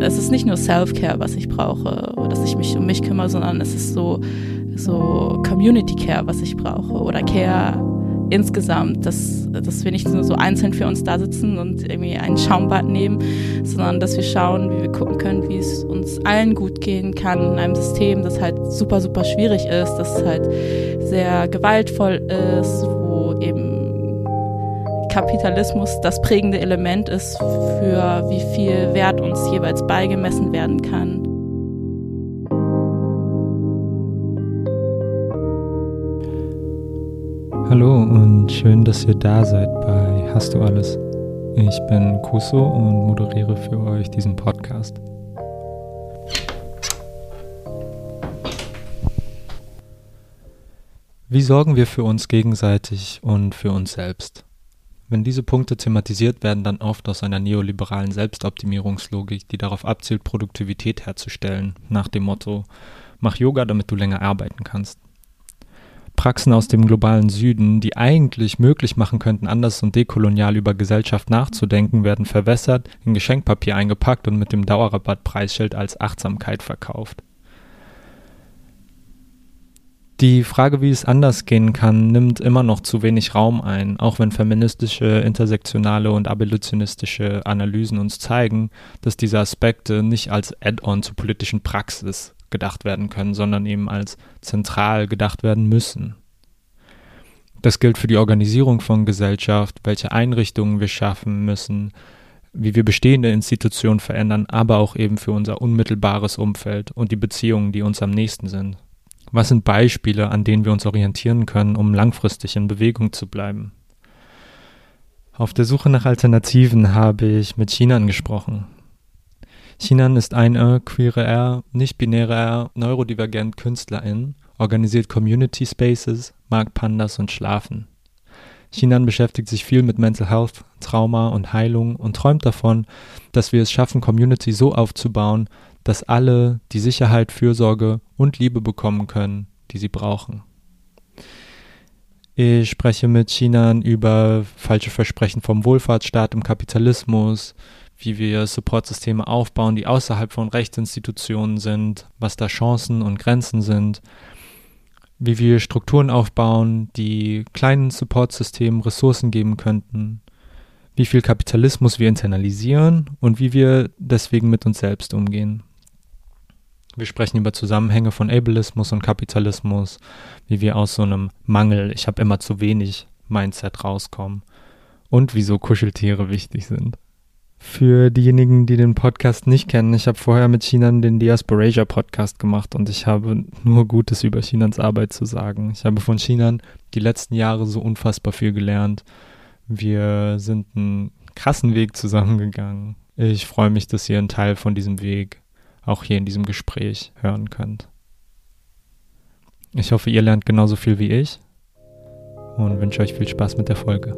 es ist nicht nur Self-Care, was ich brauche, dass ich mich um mich kümmere, sondern es ist so, so Community-Care, was ich brauche oder Care insgesamt, dass, dass wir nicht nur so einzeln für uns da sitzen und irgendwie ein Schaumbad nehmen, sondern dass wir schauen, wie wir gucken können, wie es uns allen gut gehen kann in einem System, das halt super, super schwierig ist, das halt sehr gewaltvoll ist, wo eben Kapitalismus das prägende Element ist, für wie viel Wert uns jeweils beigemessen werden kann. Hallo und schön, dass ihr da seid bei Hast du alles? Ich bin Kuso und moderiere für euch diesen Podcast. Wie sorgen wir für uns gegenseitig und für uns selbst? Wenn diese Punkte thematisiert werden, dann oft aus einer neoliberalen Selbstoptimierungslogik, die darauf abzielt, Produktivität herzustellen, nach dem Motto, mach Yoga, damit du länger arbeiten kannst. Praxen aus dem globalen Süden, die eigentlich möglich machen könnten, anders und dekolonial über Gesellschaft nachzudenken, werden verwässert, in Geschenkpapier eingepackt und mit dem Dauerrabattpreisschild als Achtsamkeit verkauft. Die Frage, wie es anders gehen kann, nimmt immer noch zu wenig Raum ein, auch wenn feministische, intersektionale und abolitionistische Analysen uns zeigen, dass diese Aspekte nicht als Add-on zur politischen Praxis gedacht werden können, sondern eben als zentral gedacht werden müssen. Das gilt für die Organisierung von Gesellschaft, welche Einrichtungen wir schaffen müssen, wie wir bestehende Institutionen verändern, aber auch eben für unser unmittelbares Umfeld und die Beziehungen, die uns am nächsten sind. Was sind Beispiele, an denen wir uns orientieren können, um langfristig in Bewegung zu bleiben? Auf der Suche nach Alternativen habe ich mit Chinan gesprochen. Chinan ist eine queere R, nicht-binäre R, neurodivergent Künstlerin, organisiert Community Spaces, mag Pandas und Schlafen. Chinan beschäftigt sich viel mit Mental Health, Trauma und Heilung und träumt davon, dass wir es schaffen, Community so aufzubauen, dass alle die Sicherheit, Fürsorge und Liebe bekommen können, die sie brauchen. Ich spreche mit Chinan über falsche Versprechen vom Wohlfahrtsstaat im Kapitalismus, wie wir Supportsysteme aufbauen, die außerhalb von Rechtsinstitutionen sind, was da Chancen und Grenzen sind, wie wir Strukturen aufbauen, die kleinen Supportsystemen Ressourcen geben könnten, wie viel Kapitalismus wir internalisieren und wie wir deswegen mit uns selbst umgehen. Wir sprechen über Zusammenhänge von Ableismus und Kapitalismus, wie wir aus so einem Mangel, ich habe immer zu wenig Mindset rauskommen und wieso Kuscheltiere wichtig sind. Für diejenigen, die den Podcast nicht kennen, ich habe vorher mit Chinan den Diasporasia Podcast gemacht und ich habe nur Gutes über Chinans Arbeit zu sagen. Ich habe von Chinan die letzten Jahre so unfassbar viel gelernt. Wir sind einen krassen Weg zusammengegangen. Ich freue mich, dass ihr ein Teil von diesem Weg auch hier in diesem Gespräch hören könnt. Ich hoffe, ihr lernt genauso viel wie ich und wünsche euch viel Spaß mit der Folge.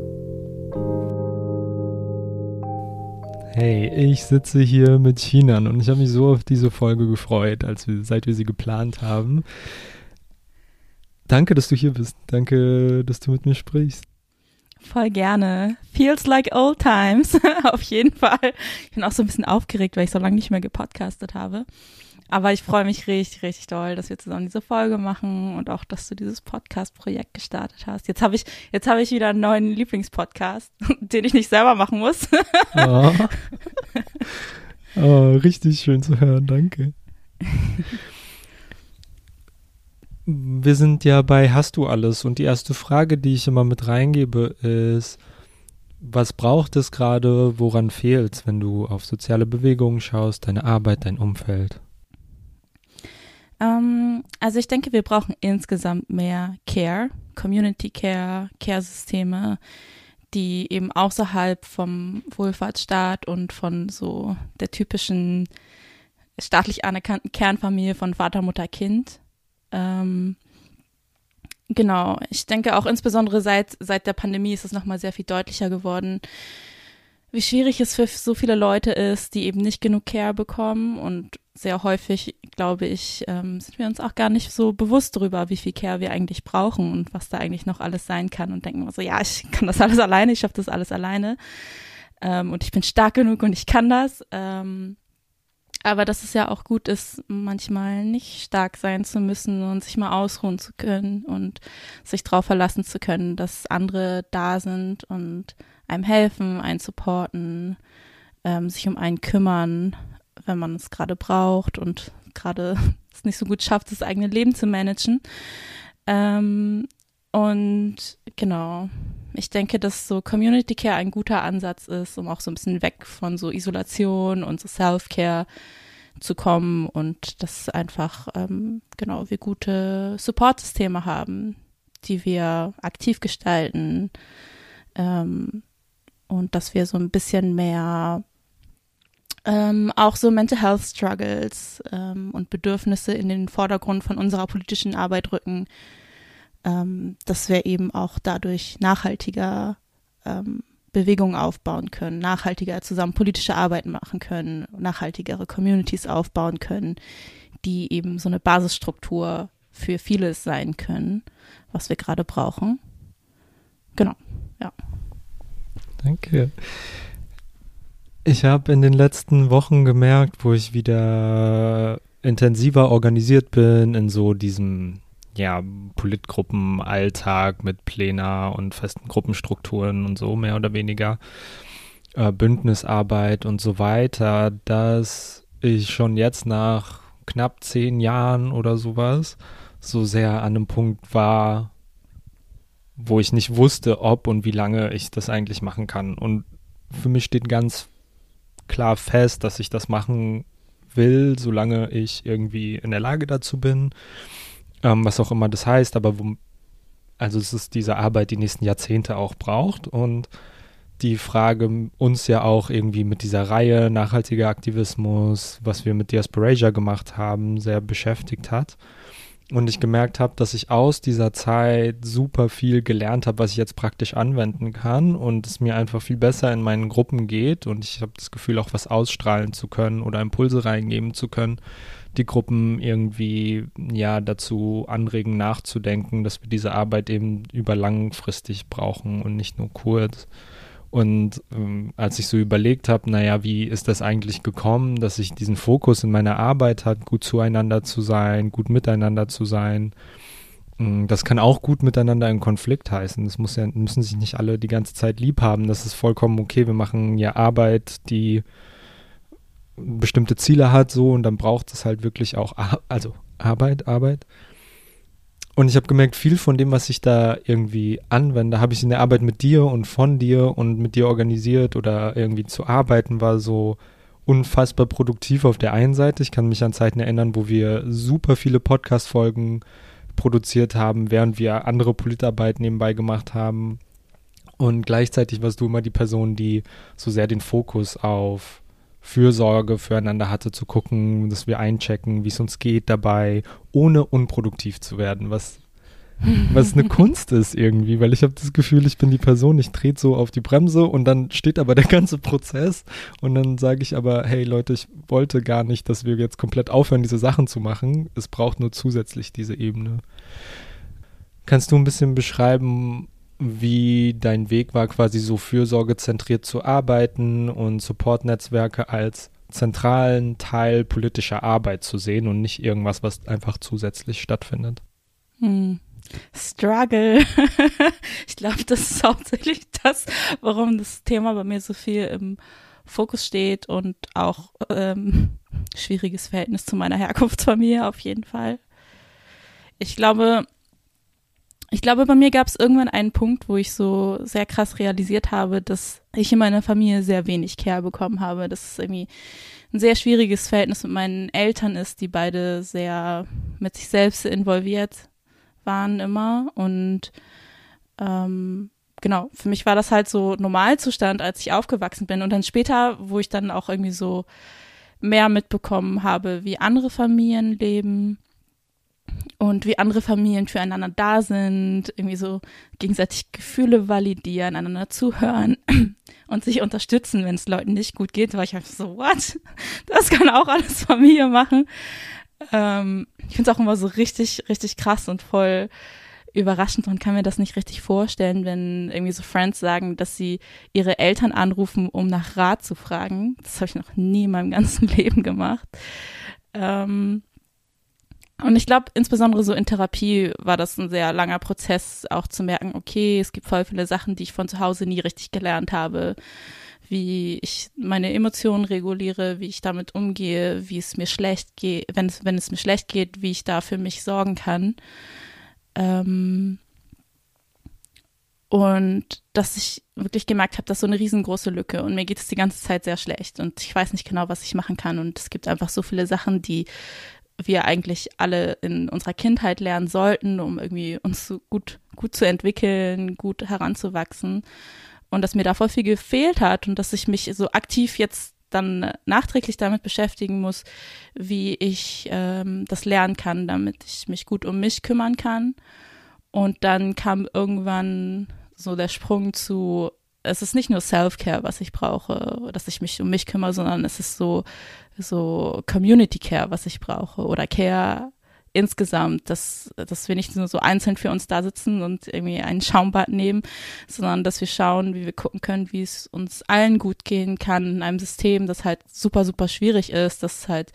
Hey, ich sitze hier mit Chinan und ich habe mich so auf diese Folge gefreut, als wir, seit wir sie geplant haben. Danke, dass du hier bist. Danke, dass du mit mir sprichst. Voll gerne. Feels like old times. auf jeden Fall. Ich bin auch so ein bisschen aufgeregt, weil ich so lange nicht mehr gepodcastet habe. Aber ich freue mich richtig, richtig doll, dass wir zusammen diese Folge machen und auch, dass du dieses Podcast-Projekt gestartet hast. Jetzt habe ich, jetzt habe ich wieder einen neuen Lieblingspodcast, den ich nicht selber machen muss. oh. oh, richtig schön zu hören, danke. Wir sind ja bei Hast du alles? Und die erste Frage, die ich immer mit reingebe, ist, was braucht es gerade, woran fehlt es, wenn du auf soziale Bewegungen schaust, deine Arbeit, dein Umfeld? Ähm, also ich denke, wir brauchen insgesamt mehr Care, Community Care, Care-Systeme, die eben außerhalb vom Wohlfahrtsstaat und von so der typischen staatlich anerkannten Kernfamilie von Vater, Mutter, Kind. Ähm, genau, ich denke auch insbesondere seit, seit der Pandemie ist es nochmal sehr viel deutlicher geworden, wie schwierig es für so viele Leute ist, die eben nicht genug Care bekommen. Und sehr häufig, glaube ich, ähm, sind wir uns auch gar nicht so bewusst darüber, wie viel Care wir eigentlich brauchen und was da eigentlich noch alles sein kann und denken wir so, ja, ich kann das alles alleine, ich schaffe das alles alleine. Ähm, und ich bin stark genug und ich kann das. Ähm, Aber dass es ja auch gut ist, manchmal nicht stark sein zu müssen und sich mal ausruhen zu können und sich darauf verlassen zu können, dass andere da sind und einem helfen, einen supporten, ähm, sich um einen kümmern, wenn man es gerade braucht und gerade es nicht so gut schafft, das eigene Leben zu managen. Ähm, und genau, ich denke, dass so Community Care ein guter Ansatz ist, um auch so ein bisschen weg von so Isolation und so Self-Care zu kommen und dass einfach, ähm, genau, wir gute Support-Systeme haben, die wir aktiv gestalten ähm, und dass wir so ein bisschen mehr ähm, auch so Mental Health Struggles ähm, und Bedürfnisse in den Vordergrund von unserer politischen Arbeit rücken, ähm, dass wir eben auch dadurch nachhaltiger ähm, Bewegungen aufbauen können, nachhaltiger zusammen politische Arbeit machen können, nachhaltigere Communities aufbauen können, die eben so eine Basisstruktur für vieles sein können, was wir gerade brauchen. Genau, ja. Danke. Ich habe in den letzten Wochen gemerkt, wo ich wieder intensiver organisiert bin in so diesem ja, Politgruppenalltag mit Plenar und festen Gruppenstrukturen und so, mehr oder weniger, äh, Bündnisarbeit und so weiter, dass ich schon jetzt nach knapp zehn Jahren oder sowas so sehr an einem Punkt war, wo ich nicht wusste, ob und wie lange ich das eigentlich machen kann. Und für mich steht ganz klar fest, dass ich das machen will, solange ich irgendwie in der Lage dazu bin ähm, was auch immer das heißt, aber wo, also es ist diese Arbeit, die nächsten Jahrzehnte auch braucht und die Frage uns ja auch irgendwie mit dieser Reihe nachhaltiger Aktivismus, was wir mit Diasporasia gemacht haben, sehr beschäftigt hat. Und ich gemerkt habe, dass ich aus dieser Zeit super viel gelernt habe, was ich jetzt praktisch anwenden kann und es mir einfach viel besser in meinen Gruppen geht und ich habe das Gefühl, auch was ausstrahlen zu können oder Impulse reingeben zu können, die Gruppen irgendwie ja dazu anregen, nachzudenken, dass wir diese Arbeit eben über langfristig brauchen und nicht nur kurz. Und ähm, als ich so überlegt habe, naja, wie ist das eigentlich gekommen, dass ich diesen Fokus in meiner Arbeit hat, gut zueinander zu sein, gut miteinander zu sein, ähm, das kann auch gut miteinander in Konflikt heißen. Das muss ja, müssen sich nicht alle die ganze Zeit lieb haben. Das ist vollkommen okay. Wir machen ja Arbeit, die bestimmte Ziele hat, so und dann braucht es halt wirklich auch, also Arbeit, Arbeit. Und ich habe gemerkt, viel von dem, was ich da irgendwie anwende, habe ich in der Arbeit mit dir und von dir und mit dir organisiert oder irgendwie zu arbeiten, war so unfassbar produktiv auf der einen Seite. Ich kann mich an Zeiten erinnern, wo wir super viele Podcast-Folgen produziert haben, während wir andere Politarbeit nebenbei gemacht haben. Und gleichzeitig warst du immer die Person, die so sehr den Fokus auf Fürsorge füreinander hatte, zu gucken, dass wir einchecken, wie es uns geht dabei, ohne unproduktiv zu werden, was, was eine Kunst ist irgendwie, weil ich habe das Gefühl, ich bin die Person, ich trete so auf die Bremse und dann steht aber der ganze Prozess und dann sage ich aber, hey Leute, ich wollte gar nicht, dass wir jetzt komplett aufhören, diese Sachen zu machen. Es braucht nur zusätzlich diese Ebene. Kannst du ein bisschen beschreiben, wie dein Weg war, quasi so fürsorgezentriert zu arbeiten und Supportnetzwerke als zentralen Teil politischer Arbeit zu sehen und nicht irgendwas, was einfach zusätzlich stattfindet. Hm. Struggle. ich glaube, das ist hauptsächlich das, warum das Thema bei mir so viel im Fokus steht und auch ähm, schwieriges Verhältnis zu meiner Herkunftsfamilie auf jeden Fall. Ich glaube, ich glaube, bei mir gab es irgendwann einen Punkt, wo ich so sehr krass realisiert habe, dass ich in meiner Familie sehr wenig Care bekommen habe. Dass es irgendwie ein sehr schwieriges Verhältnis mit meinen Eltern ist, die beide sehr mit sich selbst involviert waren immer. Und ähm, genau, für mich war das halt so Normalzustand, als ich aufgewachsen bin. Und dann später, wo ich dann auch irgendwie so mehr mitbekommen habe, wie andere Familien leben und wie andere Familien füreinander da sind, irgendwie so gegenseitig Gefühle validieren, einander zuhören und sich unterstützen, wenn es Leuten nicht gut geht, war ich einfach so, what? Das kann auch alles Familie machen. Ähm, ich finde es auch immer so richtig, richtig krass und voll überraschend und kann mir das nicht richtig vorstellen, wenn irgendwie so Friends sagen, dass sie ihre Eltern anrufen, um nach Rat zu fragen. Das habe ich noch nie in meinem ganzen Leben gemacht. Ähm, und ich glaube, insbesondere so in Therapie war das ein sehr langer Prozess, auch zu merken, okay, es gibt voll viele Sachen, die ich von zu Hause nie richtig gelernt habe, wie ich meine Emotionen reguliere, wie ich damit umgehe, wie es mir schlecht geht, wenn es, wenn es mir schlecht geht, wie ich da für mich sorgen kann. Ähm und dass ich wirklich gemerkt habe, dass so eine riesengroße Lücke und mir geht es die ganze Zeit sehr schlecht und ich weiß nicht genau, was ich machen kann und es gibt einfach so viele Sachen, die wir eigentlich alle in unserer Kindheit lernen sollten, um irgendwie uns gut, gut zu entwickeln, gut heranzuwachsen. Und dass mir da voll viel gefehlt hat und dass ich mich so aktiv jetzt dann nachträglich damit beschäftigen muss, wie ich ähm, das lernen kann, damit ich mich gut um mich kümmern kann. Und dann kam irgendwann so der Sprung zu, es ist nicht nur Self-Care, was ich brauche, dass ich mich um mich kümmere, sondern es ist so, so Community Care, was ich brauche oder Care insgesamt, dass, dass wir nicht nur so einzeln für uns da sitzen und irgendwie ein Schaumbad nehmen, sondern dass wir schauen, wie wir gucken können, wie es uns allen gut gehen kann in einem System, das halt super, super schwierig ist, das halt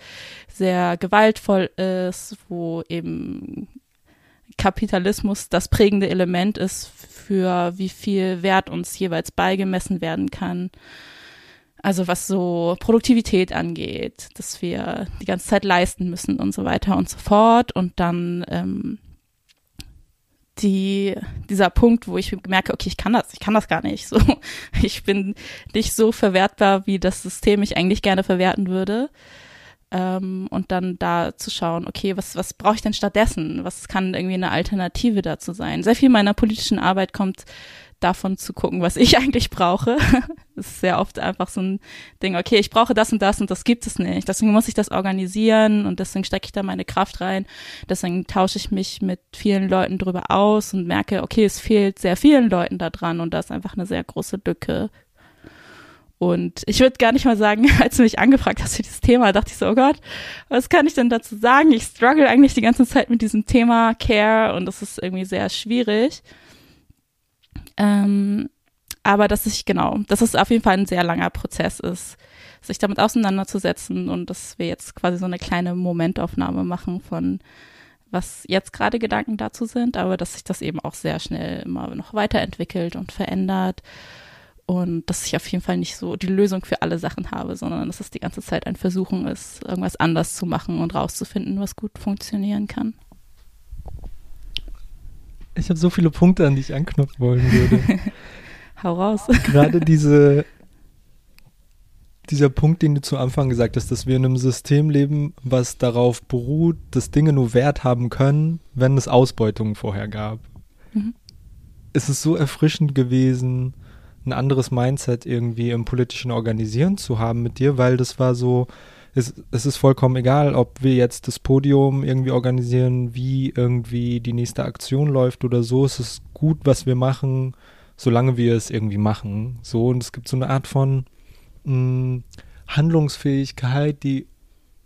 sehr gewaltvoll ist, wo eben Kapitalismus das prägende Element ist für wie viel Wert uns jeweils beigemessen werden kann. Also was so Produktivität angeht, dass wir die ganze Zeit leisten müssen und so weiter und so fort. Und dann ähm, die, dieser Punkt, wo ich merke, okay, ich kann das, ich kann das gar nicht. So, ich bin nicht so verwertbar, wie das System mich eigentlich gerne verwerten würde. Ähm, und dann da zu schauen, okay, was, was brauche ich denn stattdessen? Was kann irgendwie eine Alternative dazu sein? Sehr viel meiner politischen Arbeit kommt davon zu gucken, was ich eigentlich brauche. das ist sehr oft einfach so ein Ding, okay, ich brauche das und das und das gibt es nicht. Deswegen muss ich das organisieren und deswegen stecke ich da meine Kraft rein. Deswegen tausche ich mich mit vielen Leuten drüber aus und merke, okay, es fehlt sehr vielen Leuten da dran und da ist einfach eine sehr große Lücke. Und ich würde gar nicht mal sagen, als du mich angefragt hast für dieses Thema, dachte ich so, oh Gott, was kann ich denn dazu sagen? Ich struggle eigentlich die ganze Zeit mit diesem Thema Care und das ist irgendwie sehr schwierig. Ähm, aber dass ich, genau, dass es auf jeden Fall ein sehr langer Prozess ist, sich damit auseinanderzusetzen und dass wir jetzt quasi so eine kleine Momentaufnahme machen von, was jetzt gerade Gedanken dazu sind, aber dass sich das eben auch sehr schnell immer noch weiterentwickelt und verändert und dass ich auf jeden Fall nicht so die Lösung für alle Sachen habe, sondern dass es die ganze Zeit ein Versuchen ist, irgendwas anders zu machen und rauszufinden, was gut funktionieren kann. Ich habe so viele Punkte, an die ich anknüpfen wollen würde. Hau raus. Gerade diese, dieser Punkt, den du zu Anfang gesagt hast, dass wir in einem System leben, was darauf beruht, dass Dinge nur Wert haben können, wenn es Ausbeutungen vorher gab. Mhm. Es ist so erfrischend gewesen, ein anderes Mindset irgendwie im politischen Organisieren zu haben mit dir, weil das war so, es, es ist vollkommen egal, ob wir jetzt das Podium irgendwie organisieren, wie irgendwie die nächste Aktion läuft oder so. Es ist gut, was wir machen, solange wir es irgendwie machen. So, und es gibt so eine Art von mh, mm, Handlungsfähigkeit, die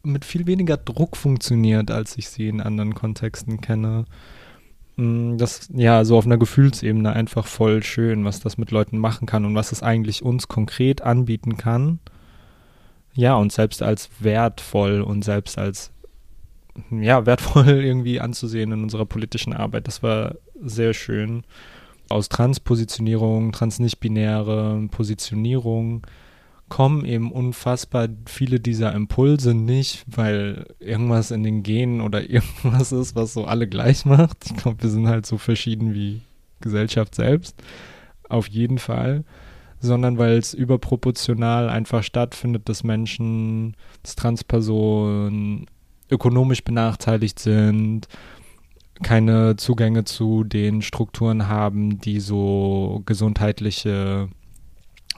mit viel weniger Druck funktioniert, als ich sie in anderen Kontexten kenne. Mm, das, ja, so auf einer Gefühlsebene einfach voll schön, was das mit Leuten machen kann und was es eigentlich uns konkret anbieten kann ja, und selbst als wertvoll und selbst als ja, wertvoll irgendwie anzusehen in unserer politischen Arbeit. Das war sehr schön. Aus Transpositionierung, transnichtbinäre Positionierung kommen eben unfassbar viele dieser Impulse nicht, weil irgendwas in den Genen oder irgendwas ist, was so alle gleich macht. Ich glaube, wir sind halt so verschieden wie Gesellschaft selbst. Auf jeden Fall sondern weil es überproportional einfach stattfindet, dass Menschen, dass Transpersonen ökonomisch benachteiligt sind, keine Zugänge zu den Strukturen haben, die so gesundheitliche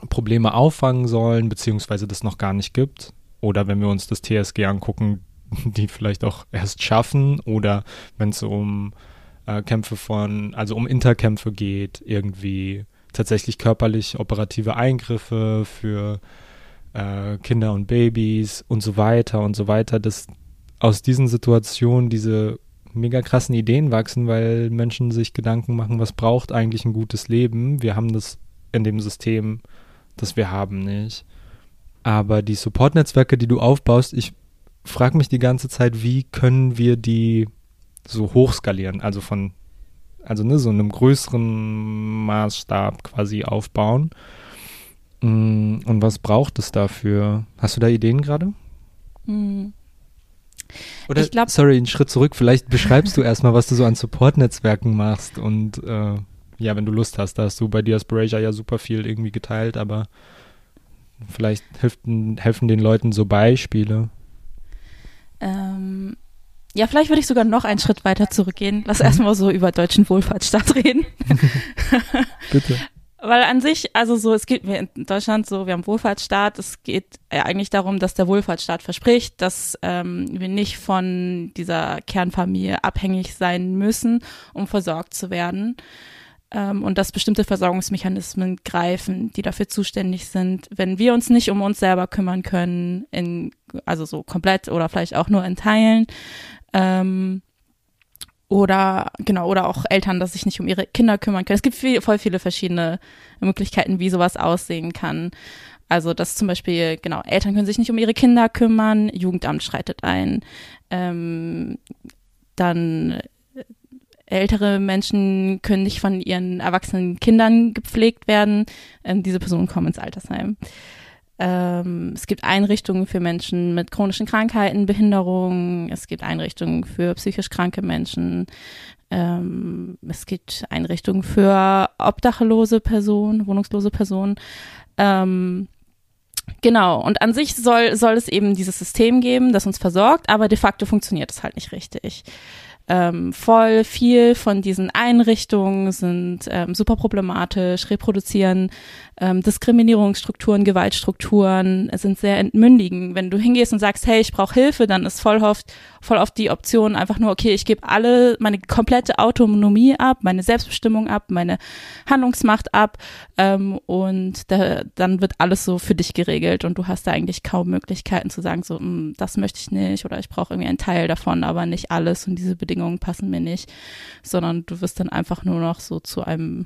Probleme auffangen sollen, beziehungsweise das noch gar nicht gibt. Oder wenn wir uns das TSG angucken, die vielleicht auch erst schaffen, oder wenn es um äh, Kämpfe von, also um Interkämpfe geht, irgendwie tatsächlich körperlich operative Eingriffe für äh, Kinder und Babys und so weiter und so weiter, dass aus diesen Situationen diese mega krassen Ideen wachsen, weil Menschen sich Gedanken machen, was braucht eigentlich ein gutes Leben. Wir haben das in dem System, das wir haben, nicht. Aber die Support-Netzwerke, die du aufbaust, ich frage mich die ganze Zeit, wie können wir die so hochskalieren, also von, also ne, so einem größeren Maßstab quasi aufbauen. Mm, und was braucht es dafür? Hast du da Ideen gerade? Hm. Oder, Ich glaub- sorry, einen Schritt zurück. Vielleicht beschreibst du erstmal, was du so an Support-Netzwerken machst. Und äh, ja, wenn du Lust hast, da hast du bei Diasporasia ja super viel irgendwie geteilt, aber vielleicht helfen, helfen den Leuten so Beispiele. Ähm, ja, vielleicht würde ich sogar noch einen Schritt weiter zurückgehen. Lass erstmal so über deutschen Wohlfahrtsstaat reden. Bitte. Weil an sich, also so, es geht mir in Deutschland so, wir haben Wohlfahrtsstaat, es geht ja eigentlich darum, dass der Wohlfahrtsstaat verspricht, dass ähm, wir nicht von dieser Kernfamilie abhängig sein müssen, um versorgt zu werden. Ähm, und dass bestimmte Versorgungsmechanismen greifen, die dafür zuständig sind, wenn wir uns nicht um uns selber kümmern können, in, also so komplett oder vielleicht auch nur in Teilen. Ähm, oder genau, oder auch Eltern, dass sich nicht um ihre Kinder kümmern können. Es gibt viel, voll viele verschiedene Möglichkeiten, wie sowas aussehen kann. Also, dass zum Beispiel, genau, Eltern können sich nicht um ihre Kinder kümmern, Jugendamt schreitet ein. Ähm, dann ältere Menschen können nicht von ihren erwachsenen Kindern gepflegt werden. Ähm, diese Personen kommen ins Altersheim. Ähm, es gibt Einrichtungen für Menschen mit chronischen Krankheiten, Behinderungen. Es gibt Einrichtungen für psychisch kranke Menschen. Ähm, es gibt Einrichtungen für obdachlose Personen, wohnungslose Personen. Ähm, genau. Und an sich soll, soll es eben dieses System geben, das uns versorgt, aber de facto funktioniert es halt nicht richtig. Ähm, voll viel von diesen Einrichtungen sind ähm, super problematisch, reproduzieren ähm, Diskriminierungsstrukturen, Gewaltstrukturen, sind sehr entmündigen. Wenn du hingehst und sagst, hey, ich brauche Hilfe, dann ist voll oft, voll oft die Option einfach nur, okay, ich gebe alle meine komplette Autonomie ab, meine Selbstbestimmung ab, meine Handlungsmacht ab ähm, und da, dann wird alles so für dich geregelt und du hast da eigentlich kaum Möglichkeiten zu sagen, so, "Mm, das möchte ich nicht oder ich brauche irgendwie einen Teil davon, aber nicht alles und diese Bedingungen passen mir nicht, sondern du wirst dann einfach nur noch so zu einem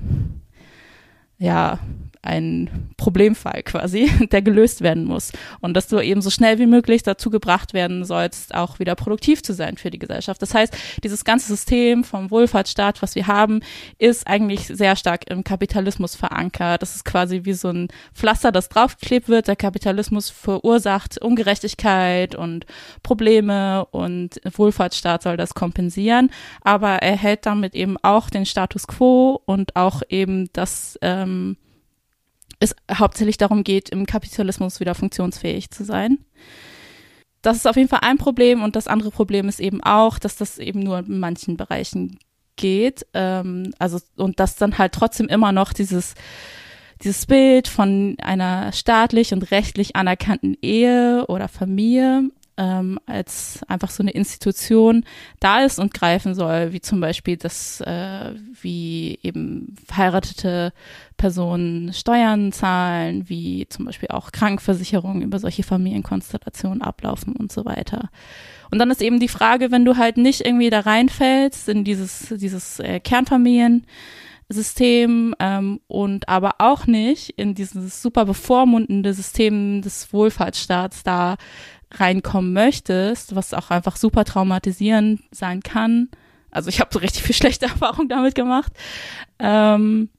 ja, ein Problemfall quasi, der gelöst werden muss. Und dass du eben so schnell wie möglich dazu gebracht werden sollst, auch wieder produktiv zu sein für die Gesellschaft. Das heißt, dieses ganze System vom Wohlfahrtsstaat, was wir haben, ist eigentlich sehr stark im Kapitalismus verankert. Das ist quasi wie so ein Pflaster, das draufgeklebt wird. Der Kapitalismus verursacht Ungerechtigkeit und Probleme und Wohlfahrtsstaat soll das kompensieren. Aber er hält damit eben auch den Status quo und auch eben das, ähm, es hauptsächlich darum geht, im Kapitalismus wieder funktionsfähig zu sein. Das ist auf jeden Fall ein Problem und das andere Problem ist eben auch, dass das eben nur in manchen Bereichen geht. Ähm, also und dass dann halt trotzdem immer noch dieses dieses Bild von einer staatlich und rechtlich anerkannten Ehe oder Familie ähm, als einfach so eine Institution da ist und greifen soll, wie zum Beispiel, dass äh, wie eben verheiratete Personen Steuern zahlen, wie zum Beispiel auch Krankenversicherungen über solche Familienkonstellationen ablaufen und so weiter. Und dann ist eben die Frage, wenn du halt nicht irgendwie da reinfällst in dieses, dieses äh, Kernfamilien-System ähm, und aber auch nicht in dieses super bevormundende System des Wohlfahrtsstaats da reinkommen möchtest, was auch einfach super traumatisierend sein kann. Also ich habe so richtig viel schlechte Erfahrungen damit gemacht. Ähm,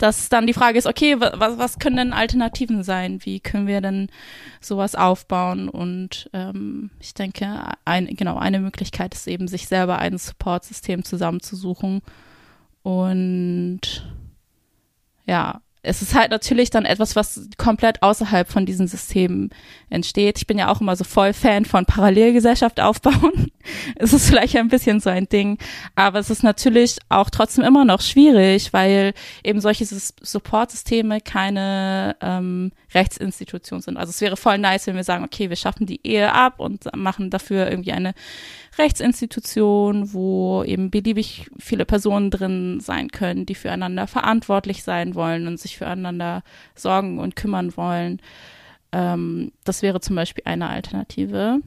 dass dann die Frage ist, okay, was, was können denn Alternativen sein? Wie können wir denn sowas aufbauen? Und ähm, ich denke, ein, genau, eine Möglichkeit ist eben, sich selber ein Supportsystem zusammenzusuchen. Und ja, es ist halt natürlich dann etwas, was komplett außerhalb von diesen Systemen entsteht. Ich bin ja auch immer so voll Fan von Parallelgesellschaft aufbauen. es ist vielleicht ein bisschen so ein Ding, aber es ist natürlich auch trotzdem immer noch schwierig, weil eben solche Supportsysteme keine ähm, Rechtsinstitution sind. Also es wäre voll nice, wenn wir sagen, okay, wir schaffen die Ehe ab und machen dafür irgendwie eine Rechtsinstitution, wo eben beliebig viele Personen drin sein können, die füreinander verantwortlich sein wollen und sich füreinander sorgen und kümmern wollen. Ähm, das wäre zum Beispiel eine Alternative.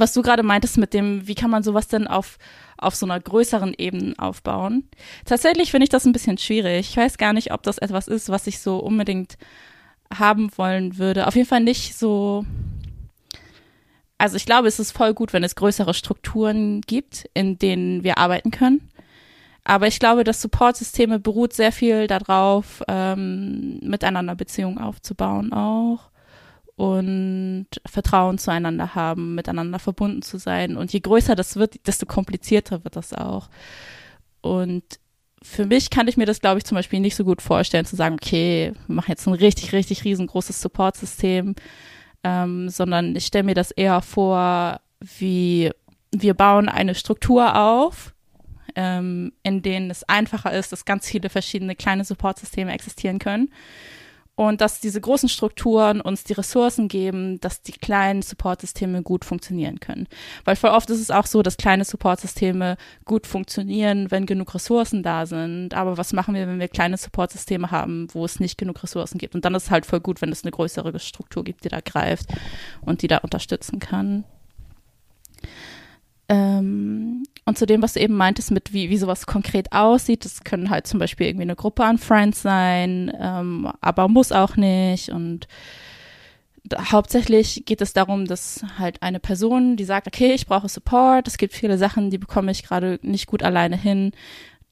Was du gerade meintest mit dem, wie kann man sowas denn auf, auf so einer größeren Ebene aufbauen? Tatsächlich finde ich das ein bisschen schwierig. Ich weiß gar nicht, ob das etwas ist, was ich so unbedingt haben wollen würde. Auf jeden Fall nicht so. Also ich glaube, es ist voll gut, wenn es größere Strukturen gibt, in denen wir arbeiten können. Aber ich glaube, das Supportsysteme beruht sehr viel darauf, ähm, miteinander Beziehungen aufzubauen auch und Vertrauen zueinander haben, miteinander verbunden zu sein. Und je größer das wird, desto komplizierter wird das auch. Und für mich kann ich mir das, glaube ich, zum Beispiel nicht so gut vorstellen, zu sagen, okay, wir machen jetzt ein richtig, richtig riesengroßes Supportsystem, ähm, sondern ich stelle mir das eher vor, wie wir bauen eine Struktur auf, ähm, in denen es einfacher ist, dass ganz viele verschiedene kleine Supportsysteme existieren können und dass diese großen Strukturen uns die Ressourcen geben, dass die kleinen Supportsysteme gut funktionieren können. Weil voll oft ist es auch so, dass kleine Supportsysteme gut funktionieren, wenn genug Ressourcen da sind. Aber was machen wir, wenn wir kleine Supportsysteme haben, wo es nicht genug Ressourcen gibt? Und dann ist es halt voll gut, wenn es eine größere Struktur gibt, die da greift und die da unterstützen kann. Ähm, und zu dem, was du eben meintest, mit wie, wie sowas konkret aussieht, das können halt zum Beispiel irgendwie eine Gruppe an Friends sein, ähm, aber muss auch nicht. Und hauptsächlich geht es darum, dass halt eine Person, die sagt, okay, ich brauche Support, es gibt viele Sachen, die bekomme ich gerade nicht gut alleine hin,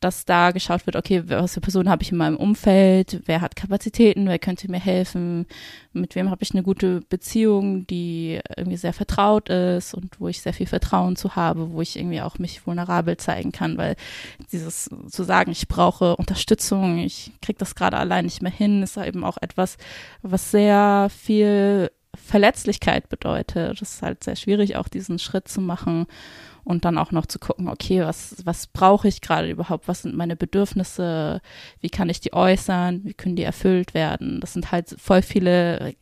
dass da geschaut wird, okay, was für Personen habe ich in meinem Umfeld, wer hat Kapazitäten, wer könnte mir helfen, mit wem habe ich eine gute Beziehung, die irgendwie sehr vertraut ist und wo ich sehr viel Vertrauen zu habe, wo ich irgendwie auch mich vulnerabel zeigen kann, weil dieses zu sagen, ich brauche Unterstützung, ich kriege das gerade allein nicht mehr hin, ist eben auch etwas, was sehr viel Verletzlichkeit bedeutet. Das ist halt sehr schwierig, auch diesen Schritt zu machen und dann auch noch zu gucken, okay, was, was brauche ich gerade überhaupt? Was sind meine Bedürfnisse? Wie kann ich die äußern? Wie können die erfüllt werden? Das sind halt voll viele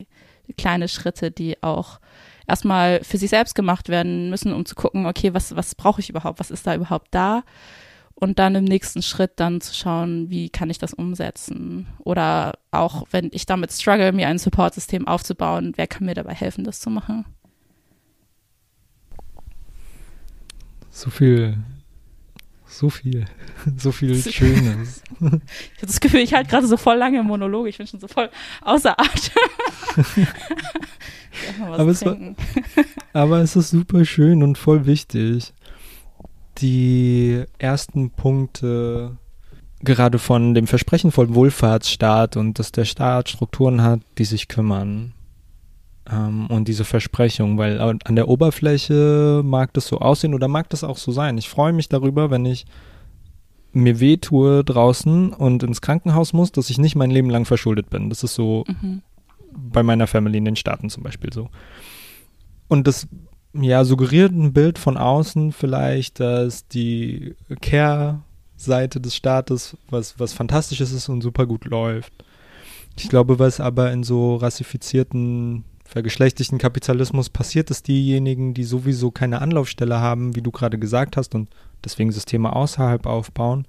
kleine Schritte, die auch erstmal für sich selbst gemacht werden müssen, um zu gucken, okay, was, was brauche ich überhaupt? Was ist da überhaupt da? Und dann im nächsten Schritt dann zu schauen, wie kann ich das umsetzen? Oder auch, wenn ich damit struggle, mir ein Supportsystem aufzubauen, wer kann mir dabei helfen, das zu machen? So viel, so viel, so viel Schönes. Ich habe das Gefühl, ich halte gerade so voll lange im Monolog. Ich bin schon so voll außer Atem. aber, es war, aber es ist super schön und voll wichtig. Die ersten Punkte gerade von dem Versprechen von Wohlfahrtsstaat und dass der Staat Strukturen hat, die sich kümmern ähm, und diese Versprechung, weil an der Oberfläche mag das so aussehen oder mag das auch so sein. Ich freue mich darüber, wenn ich mir weh tue draußen und ins Krankenhaus muss, dass ich nicht mein Leben lang verschuldet bin. Das ist so mhm. bei meiner Family in den Staaten zum Beispiel so. Und das ja, suggeriert ein Bild von außen vielleicht, dass die Care-Seite des Staates was, was Fantastisches ist und super gut läuft. Ich glaube, was aber in so rassifizierten vergeschlechtlichten Kapitalismus passiert es diejenigen, die sowieso keine Anlaufstelle haben, wie du gerade gesagt hast, und deswegen Systeme außerhalb aufbauen.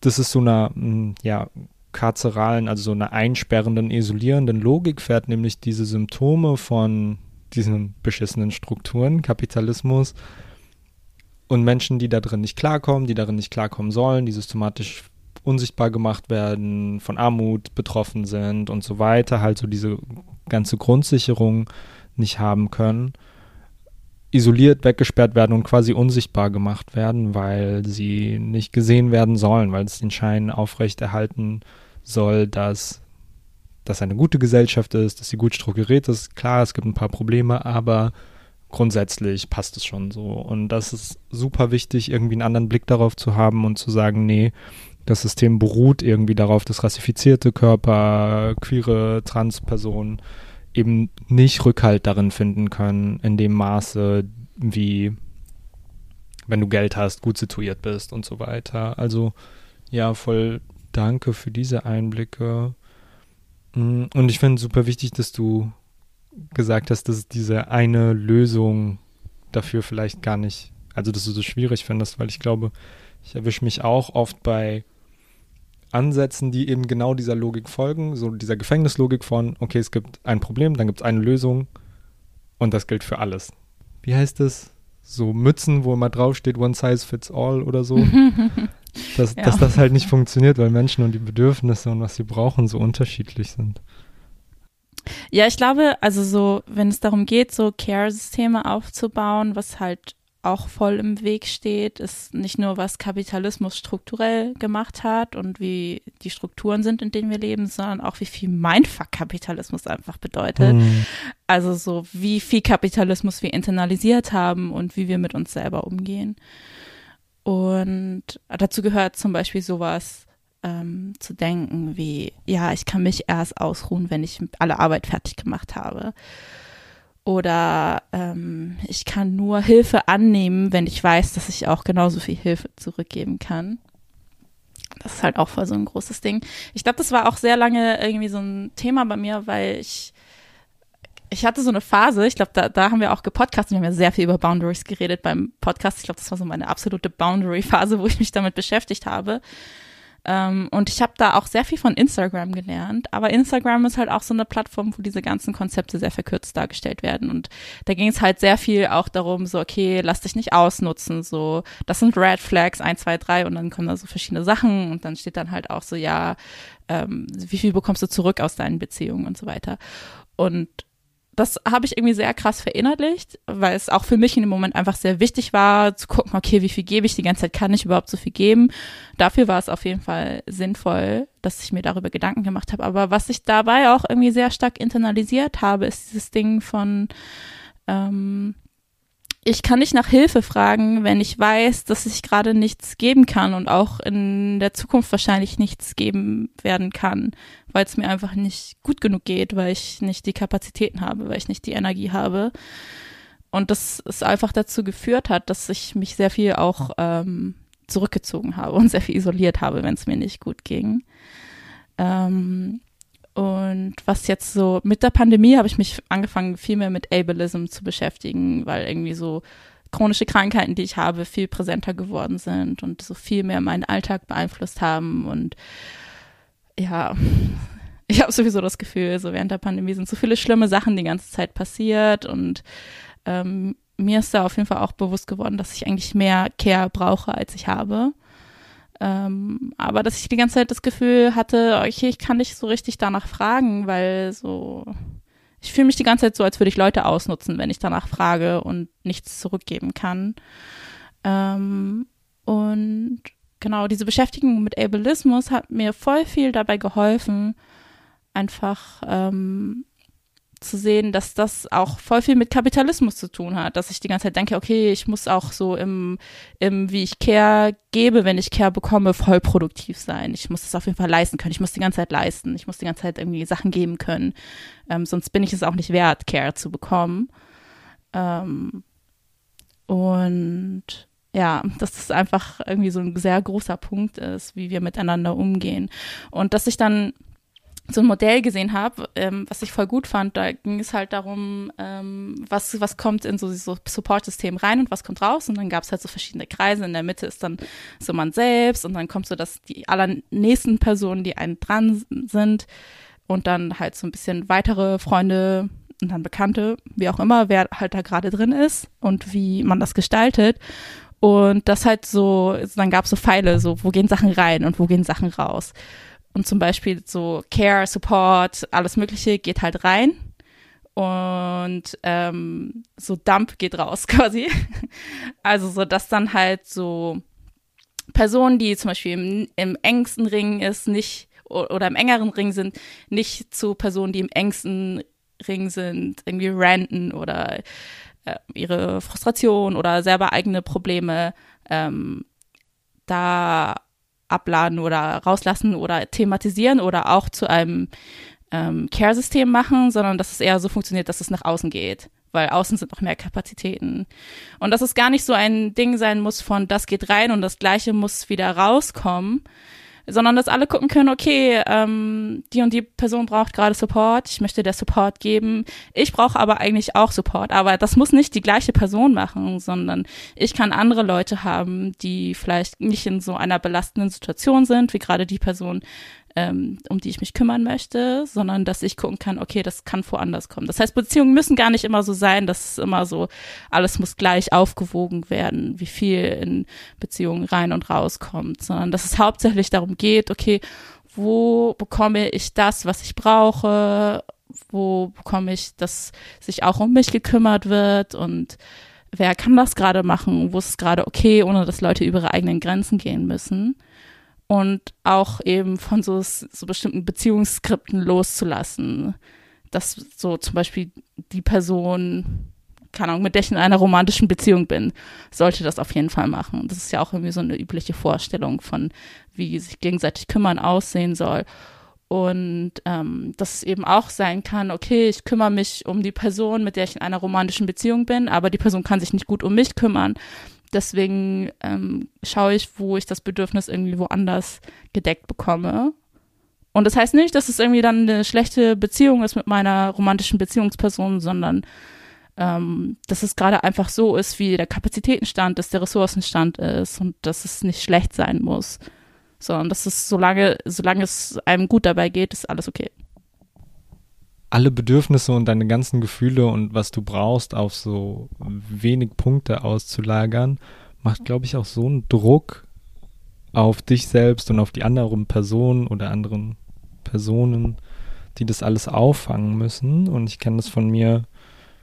Das ist so einer, hm, ja, karzeralen, also so einer einsperrenden, isolierenden Logik fährt nämlich diese Symptome von diesen beschissenen Strukturen, Kapitalismus und Menschen, die da drin nicht klarkommen, die darin nicht klarkommen sollen, die systematisch unsichtbar gemacht werden, von Armut betroffen sind und so weiter, halt so diese ganze Grundsicherung nicht haben können, isoliert, weggesperrt werden und quasi unsichtbar gemacht werden, weil sie nicht gesehen werden sollen, weil es den Schein aufrechterhalten soll, dass das eine gute Gesellschaft ist, dass sie gut strukturiert ist. Klar, es gibt ein paar Probleme, aber grundsätzlich passt es schon so. Und das ist super wichtig, irgendwie einen anderen Blick darauf zu haben und zu sagen, nee, das System beruht irgendwie darauf, dass rassifizierte Körper, queere Transpersonen eben nicht Rückhalt darin finden können, in dem Maße, wie wenn du Geld hast, gut situiert bist und so weiter. Also ja, voll danke für diese Einblicke. Mm, und ich finde es super wichtig, dass du gesagt hast, dass diese eine Lösung dafür vielleicht gar nicht, also dass du so schwierig findest, weil ich glaube, ich erwische mich auch oft bei Ansätzen, die eben genau dieser Logik folgen, so dieser Gefängnislogik von, okay, es gibt ein Problem, dann gibt es eine Lösung und das gilt für alles. wie heißt das? So Mützen, wo immer draufsteht, one size fits all oder so. dass, ja. dass das halt nicht funktioniert, weil Menschen und die Bedürfnisse und was sie brauchen so unterschiedlich sind. Ja, ich glaube, also so, wenn es darum geht, so Care-Systeme aufzubauen, was halt auch voll im Weg steht, ist nicht nur, was Kapitalismus strukturell gemacht hat und wie die Strukturen sind, in denen wir leben, sondern auch, wie viel Mindfuck-Kapitalismus einfach bedeutet. Mhm. Also so, wie viel Kapitalismus wir internalisiert haben und wie wir mit uns selber umgehen. Und dazu gehört zum Beispiel sowas, ähm, zu denken wie, ja, ich kann mich erst ausruhen, wenn ich alle Arbeit fertig gemacht habe. Oder ähm, ich kann nur Hilfe annehmen, wenn ich weiß, dass ich auch genauso viel Hilfe zurückgeben kann. Das ist halt auch voll so ein großes Ding. Ich glaube, das war auch sehr lange irgendwie so ein Thema bei mir, weil ich ich hatte so eine Phase, ich glaube, da, da haben wir auch gepodcastet, wir haben ja sehr viel über Boundaries geredet beim Podcast. Ich glaube, das war so meine absolute Boundary-Phase, wo ich mich damit beschäftigt habe. Ähm, und ich habe da auch sehr viel von Instagram gelernt. Aber Instagram ist halt auch so eine Plattform, wo diese ganzen Konzepte sehr verkürzt dargestellt werden. Und da ging es halt sehr viel auch darum, so, okay, lass dich nicht ausnutzen, so, das sind Red Flags, eins, zwei, drei, und dann kommen da so verschiedene Sachen und dann steht dann halt auch so, ja, ähm, wie viel bekommst du zurück aus deinen Beziehungen und so weiter. Und das habe ich irgendwie sehr krass verinnerlicht, weil es auch für mich in dem Moment einfach sehr wichtig war, zu gucken, okay, wie viel gebe ich die ganze Zeit, kann ich überhaupt so viel geben? Dafür war es auf jeden Fall sinnvoll, dass ich mir darüber Gedanken gemacht habe. Aber was ich dabei auch irgendwie sehr stark internalisiert habe, ist dieses Ding von, ähm, ich kann nicht nach Hilfe fragen, wenn ich weiß, dass ich gerade nichts geben kann und auch in der Zukunft wahrscheinlich nichts geben werden kann, weil es mir einfach nicht gut genug geht, weil ich nicht die Kapazitäten habe, weil ich nicht die Energie habe. Und das ist einfach dazu geführt hat, dass ich mich sehr viel auch ähm, zurückgezogen habe und sehr viel isoliert habe, wenn es mir nicht gut ging. Ähm, und was jetzt so mit der Pandemie habe ich mich angefangen, viel mehr mit Ableism zu beschäftigen, weil irgendwie so chronische Krankheiten, die ich habe, viel präsenter geworden sind und so viel mehr meinen Alltag beeinflusst haben. Und ja, ich habe sowieso das Gefühl, so während der Pandemie sind so viele schlimme Sachen die ganze Zeit passiert und ähm, mir ist da auf jeden Fall auch bewusst geworden, dass ich eigentlich mehr Care brauche, als ich habe. Ähm, aber dass ich die ganze Zeit das Gefühl hatte, okay, ich kann nicht so richtig danach fragen, weil so, ich fühle mich die ganze Zeit so, als würde ich Leute ausnutzen, wenn ich danach frage und nichts zurückgeben kann. Ähm, und genau, diese Beschäftigung mit Ableismus hat mir voll viel dabei geholfen, einfach ähm, zu sehen, dass das auch voll viel mit Kapitalismus zu tun hat, dass ich die ganze Zeit denke, okay, ich muss auch so im, im wie ich Care gebe, wenn ich Care bekomme, voll produktiv sein. Ich muss das auf jeden Fall leisten können. Ich muss die ganze Zeit leisten. Ich muss die ganze Zeit irgendwie Sachen geben können. Ähm, sonst bin ich es auch nicht wert, Care zu bekommen. Ähm, und ja, dass das einfach irgendwie so ein sehr großer Punkt ist, wie wir miteinander umgehen. Und dass ich dann so ein Modell gesehen habe, ähm, was ich voll gut fand. Da ging es halt darum, ähm, was, was kommt in so, so Support-System rein und was kommt raus. Und dann gab es halt so verschiedene Kreise. In der Mitte ist dann so man selbst und dann kommt so, dass die allernächsten Personen, die einen dran sind und dann halt so ein bisschen weitere Freunde und dann Bekannte, wie auch immer, wer halt da gerade drin ist und wie man das gestaltet. Und das halt so, dann gab es so Pfeile, so wo gehen Sachen rein und wo gehen Sachen raus. Und zum Beispiel so Care, Support, alles Mögliche geht halt rein. Und ähm, so Dump geht raus quasi. Also so, dass dann halt so Personen, die zum Beispiel im, im engsten Ring ist, nicht oder im engeren Ring sind, nicht zu Personen, die im engsten Ring sind, irgendwie ranten oder äh, ihre Frustration oder selber eigene Probleme ähm, da abladen oder rauslassen oder thematisieren oder auch zu einem ähm, Care-System machen, sondern dass es eher so funktioniert, dass es nach außen geht, weil außen sind noch mehr Kapazitäten. Und dass es gar nicht so ein Ding sein muss von, das geht rein und das Gleiche muss wieder rauskommen, sondern dass alle gucken können, okay, ähm, die und die Person braucht gerade Support, ich möchte der Support geben, ich brauche aber eigentlich auch Support, aber das muss nicht die gleiche Person machen, sondern ich kann andere Leute haben, die vielleicht nicht in so einer belastenden Situation sind, wie gerade die Person, ähm, um die ich mich kümmern möchte, sondern dass ich gucken kann, okay, das kann woanders kommen. Das heißt, Beziehungen müssen gar nicht immer so sein, dass es immer so, alles muss gleich aufgewogen werden, wie viel in Beziehungen rein und raus kommt, sondern dass es hauptsächlich darum geht, okay, wo bekomme ich das, was ich brauche, wo bekomme ich, dass sich auch um mich gekümmert wird? Und wer kann das gerade machen, wo ist es gerade okay, ohne dass Leute über ihre eigenen Grenzen gehen müssen und auch eben von so, so bestimmten Beziehungsskripten loszulassen. Dass so zum Beispiel die Person, keine Ahnung, mit der ich in einer romantischen Beziehung bin, sollte das auf jeden Fall machen. Das ist ja auch irgendwie so eine übliche Vorstellung von, wie sich gegenseitig kümmern aussehen soll. Und ähm, dass es eben auch sein kann, okay, ich kümmere mich um die Person, mit der ich in einer romantischen Beziehung bin, aber die Person kann sich nicht gut um mich kümmern. Deswegen ähm, schaue ich, wo ich das Bedürfnis irgendwie woanders gedeckt bekomme. Und das heißt nicht, dass es irgendwie dann eine schlechte Beziehung ist mit meiner romantischen Beziehungsperson, sondern ähm, dass es gerade einfach so ist, wie der Kapazitätenstand ist, der Ressourcenstand ist und dass es nicht schlecht sein muss. Sondern dass es, solange, solange es einem gut dabei geht, ist alles okay alle Bedürfnisse und deine ganzen Gefühle und was du brauchst auf so wenig Punkte auszulagern, macht, glaube ich, auch so einen Druck auf dich selbst und auf die anderen Personen oder anderen Personen, die das alles auffangen müssen. Und ich kenne das von mir,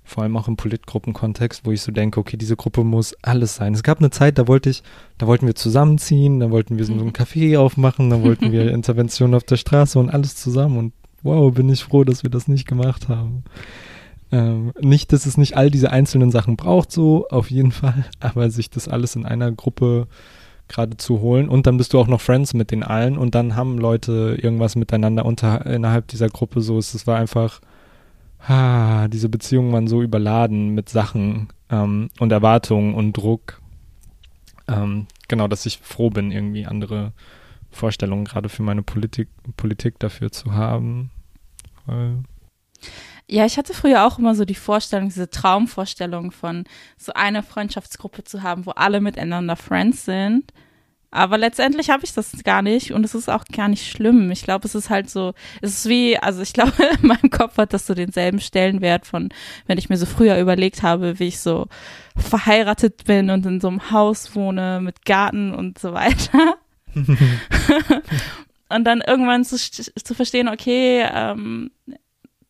vor allem auch im Politgruppenkontext, wo ich so denke, okay, diese Gruppe muss alles sein. Es gab eine Zeit, da wollte ich, da wollten wir zusammenziehen, da wollten wir so einen Café aufmachen, da wollten wir Interventionen auf der Straße und alles zusammen. Und wow, bin ich froh, dass wir das nicht gemacht haben. Ähm, nicht, dass es nicht all diese einzelnen Sachen braucht, so auf jeden Fall, aber sich das alles in einer Gruppe gerade zu holen und dann bist du auch noch Friends mit den allen und dann haben Leute irgendwas miteinander unter, innerhalb dieser Gruppe so. Es war einfach, ha, diese Beziehungen waren so überladen mit Sachen ähm, und Erwartungen und Druck. Ähm, genau, dass ich froh bin, irgendwie andere Vorstellungen gerade für meine Politik, Politik dafür zu haben. ja, ich hatte früher auch immer so die Vorstellung, diese Traumvorstellung von so einer Freundschaftsgruppe zu haben, wo alle miteinander Friends sind. Aber letztendlich habe ich das gar nicht und es ist auch gar nicht schlimm. Ich glaube, es ist halt so, es ist wie, also ich glaube, in meinem Kopf hat das so denselben Stellenwert von, wenn ich mir so früher überlegt habe, wie ich so verheiratet bin und in so einem Haus wohne mit Garten und so weiter. und dann irgendwann zu, zu verstehen, okay, ähm,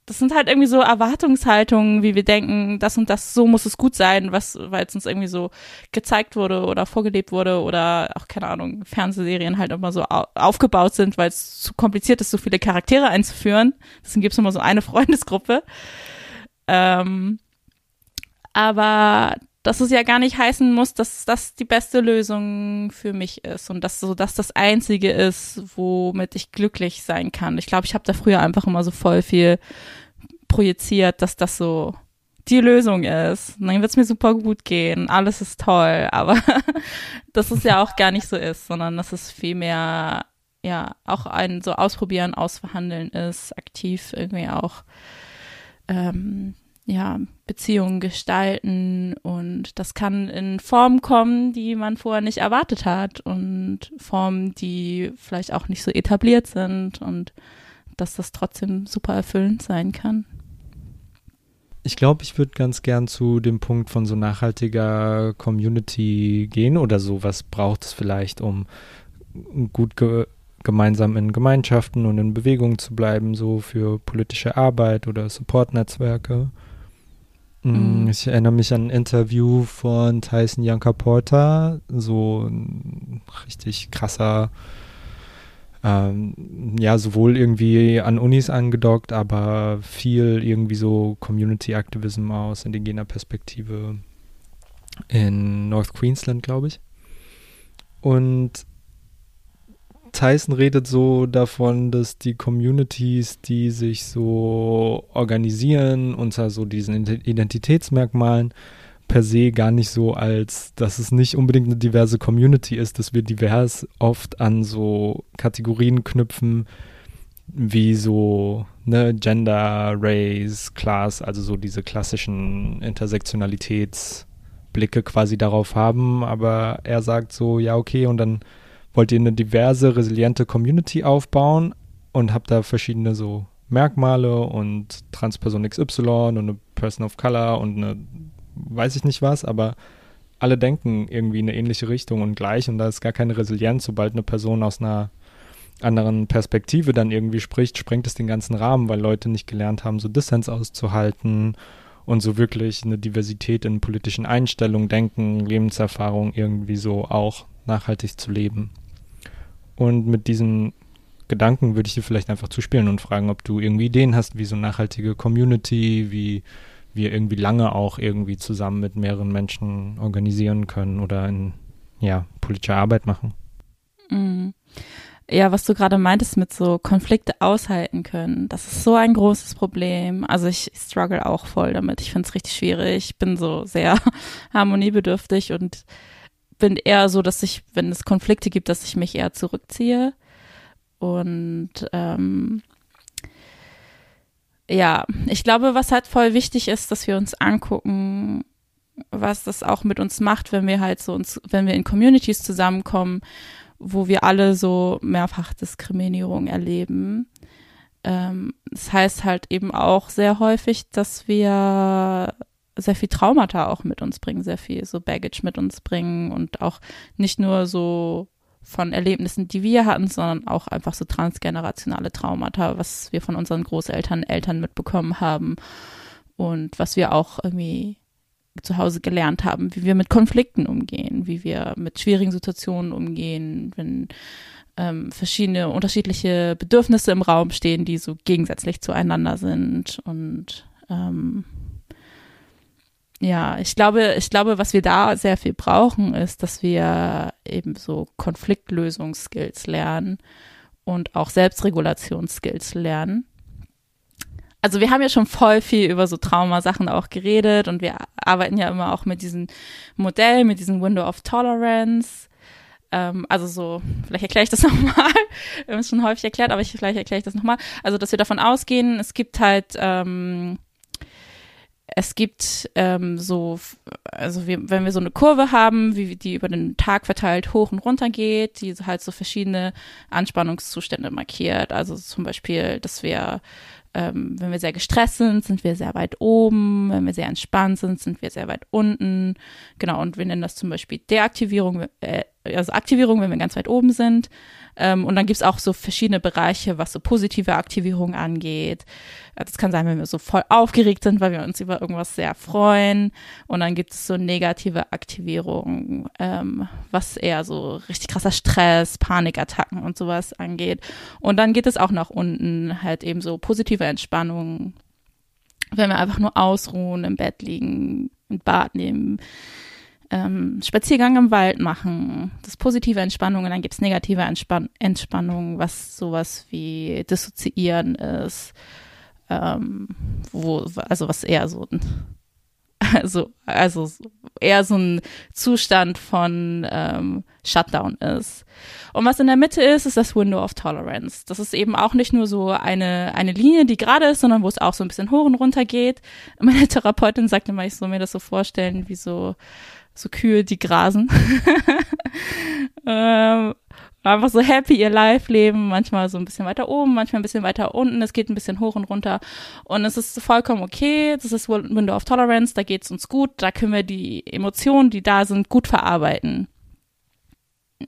das sind halt irgendwie so Erwartungshaltungen, wie wir denken, das und das, so muss es gut sein, was, weil es uns irgendwie so gezeigt wurde oder vorgelebt wurde oder auch, keine Ahnung, Fernsehserien halt immer so aufgebaut sind, weil es zu kompliziert ist, so viele Charaktere einzuführen. Deswegen gibt es immer so eine Freundesgruppe. Ähm, aber dass es ja gar nicht heißen muss, dass das die beste Lösung für mich ist und dass so das das einzige ist, womit ich glücklich sein kann. Ich glaube, ich habe da früher einfach immer so voll viel projiziert, dass das so die Lösung ist. Und dann wird es mir super gut gehen, alles ist toll, aber dass es ja auch gar nicht so ist, sondern dass es vielmehr ja auch ein so ausprobieren, ausverhandeln ist, aktiv irgendwie auch ähm, ja, Beziehungen gestalten und das kann in Formen kommen, die man vorher nicht erwartet hat und Formen, die vielleicht auch nicht so etabliert sind und dass das trotzdem super erfüllend sein kann. Ich glaube, ich würde ganz gern zu dem Punkt von so nachhaltiger Community gehen oder so. Was braucht es vielleicht, um gut ge gemeinsam in Gemeinschaften und in Bewegung zu bleiben, so für politische Arbeit oder Support-Netzwerke? Mhm. Ich erinnere mich an ein Interview von Tyson Janka Porter, so ein richtig krasser, ähm, ja, sowohl irgendwie an Unis angedockt, aber viel irgendwie so Community Activism aus indigener Perspektive in North Queensland, glaube ich. Und Tyson redet so davon, dass die Communities, die sich so organisieren unter so diesen Identitätsmerkmalen, per se gar nicht so als, dass es nicht unbedingt eine diverse Community ist, dass wir divers oft an so Kategorien knüpfen, wie so ne, Gender, Race, Class, also so diese klassischen Intersektionalitätsblicke quasi darauf haben. Aber er sagt so, ja, okay, und dann wollt ihr eine diverse, resiliente Community aufbauen, und habe da verschiedene so Merkmale und Transperson XY und eine Person of Color und eine weiß ich nicht was, aber alle denken irgendwie in eine ähnliche Richtung und gleich und da ist gar keine Resilienz, sobald eine Person aus einer anderen Perspektive dann irgendwie spricht, sprengt es den ganzen Rahmen, weil Leute nicht gelernt haben, so Dissens auszuhalten und so wirklich eine Diversität in politischen Einstellungen, Denken, Lebenserfahrung irgendwie so auch nachhaltig zu leben. Und mit diesen Gedanken würde ich dir vielleicht einfach zuspielen und fragen, ob du irgendwie Ideen hast, wie so nachhaltige Community, wie wir irgendwie lange auch irgendwie zusammen mit mehreren Menschen organisieren können oder in ja, politischer Arbeit machen. Mhm. Ja, was du gerade meintest mit so Konflikte aushalten können, das ist so ein großes Problem. Also ich struggle auch voll damit. Ich finde es richtig schwierig. Ich bin so sehr harmoniebedürftig und bin eher so, dass ich, wenn es Konflikte gibt, dass ich mich eher zurückziehe. Und ähm, ja, ich glaube, was halt voll wichtig ist, dass wir uns angucken, was das auch mit uns macht, wenn wir halt so uns, wenn wir in Communities zusammenkommen, wo wir alle so mehrfach Diskriminierung erleben. Ähm, das heißt halt eben auch sehr häufig, dass wir sehr viel Traumata auch mit uns bringen, sehr viel so Baggage mit uns bringen und auch nicht nur so von Erlebnissen, die wir hatten, sondern auch einfach so transgenerationale Traumata, was wir von unseren Großeltern, Eltern mitbekommen haben und was wir auch irgendwie zu Hause gelernt haben, wie wir mit Konflikten umgehen, wie wir mit schwierigen Situationen umgehen, wenn ähm, verschiedene unterschiedliche Bedürfnisse im Raum stehen, die so gegensätzlich zueinander sind. Und ähm, ja, ich glaube, ich glaube, was wir da sehr viel brauchen, ist, dass wir eben so Konfliktlösungsskills lernen und auch Selbstregulationsskills lernen also wir haben ja schon voll viel über so Traumasachen auch geredet und wir arbeiten ja immer auch mit diesem Modell, mit diesem Window of Tolerance. Ähm, also so, vielleicht erkläre ich das nochmal. wir haben es schon häufig erklärt, aber ich, vielleicht erkläre ich das nochmal. Also, dass wir davon ausgehen, es gibt halt, ähm, es gibt ähm, so, also wir, wenn wir so eine Kurve haben, wie die über den Tag verteilt hoch und runter geht, die halt so verschiedene Anspannungszustände markiert. Also zum Beispiel, dass wir ähm, wenn wir sehr gestresst sind, sind wir sehr weit oben. Wenn wir sehr entspannt sind, sind wir sehr weit unten. Genau, und wir nennen das zum Beispiel Deaktivierung, äh, also Aktivierung, wenn wir ganz weit oben sind. Ähm, und dann gibt's auch so verschiedene Bereiche, was so positive Aktivierung angeht. Das kann sein, wenn wir so voll aufgeregt sind, weil wir uns über irgendwas sehr freuen. Und dann gibt es so negative Aktivierung, ähm, was eher so richtig krasser Stress, Panikattacken und sowas angeht. Und dann geht es auch nach unten, halt eben so positive Entspannung, wenn wir einfach nur ausruhen, im Bett liegen, ein Bad nehmen, ähm, Spaziergang im Wald machen. Das positive Entspannung und dann gibt's negative Entspann Entspannung, was sowas wie Dissoziieren ist. Ähm, wo, also was eher so ein also, also eher so ein Zustand von ähm, Shutdown ist. Und was in der Mitte ist, ist das Window of Tolerance. Das ist eben auch nicht nur so eine, eine Linie, die gerade ist, sondern wo es auch so ein bisschen hoch und runter geht. Meine Therapeutin sagte mal, ich soll mir das so vorstellen, wie so so Kühe, die grasen. ähm, einfach so happy ihr Life leben, manchmal so ein bisschen weiter oben, manchmal ein bisschen weiter unten, es geht ein bisschen hoch und runter und es ist vollkommen okay, das ist Window of Tolerance, da geht es uns gut, da können wir die Emotionen, die da sind, gut verarbeiten.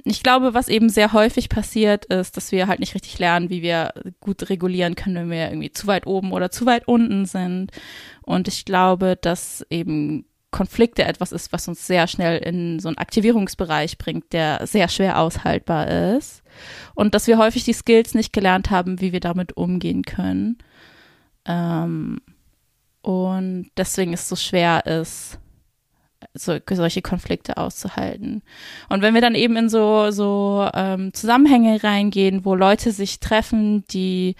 Ich glaube, was eben sehr häufig passiert, ist, dass wir halt nicht richtig lernen, wie wir gut regulieren können, wenn wir irgendwie zu weit oben oder zu weit unten sind. Und ich glaube, dass eben Konflikte etwas ist, was uns sehr schnell in so einen Aktivierungsbereich bringt, der sehr schwer aushaltbar ist. Und dass wir häufig die Skills nicht gelernt haben, wie wir damit umgehen können. Ähm, und deswegen ist es so schwer ist, so, solche Konflikte auszuhalten. Und wenn wir dann eben in so, so ähm, Zusammenhänge reingehen, wo Leute sich treffen, die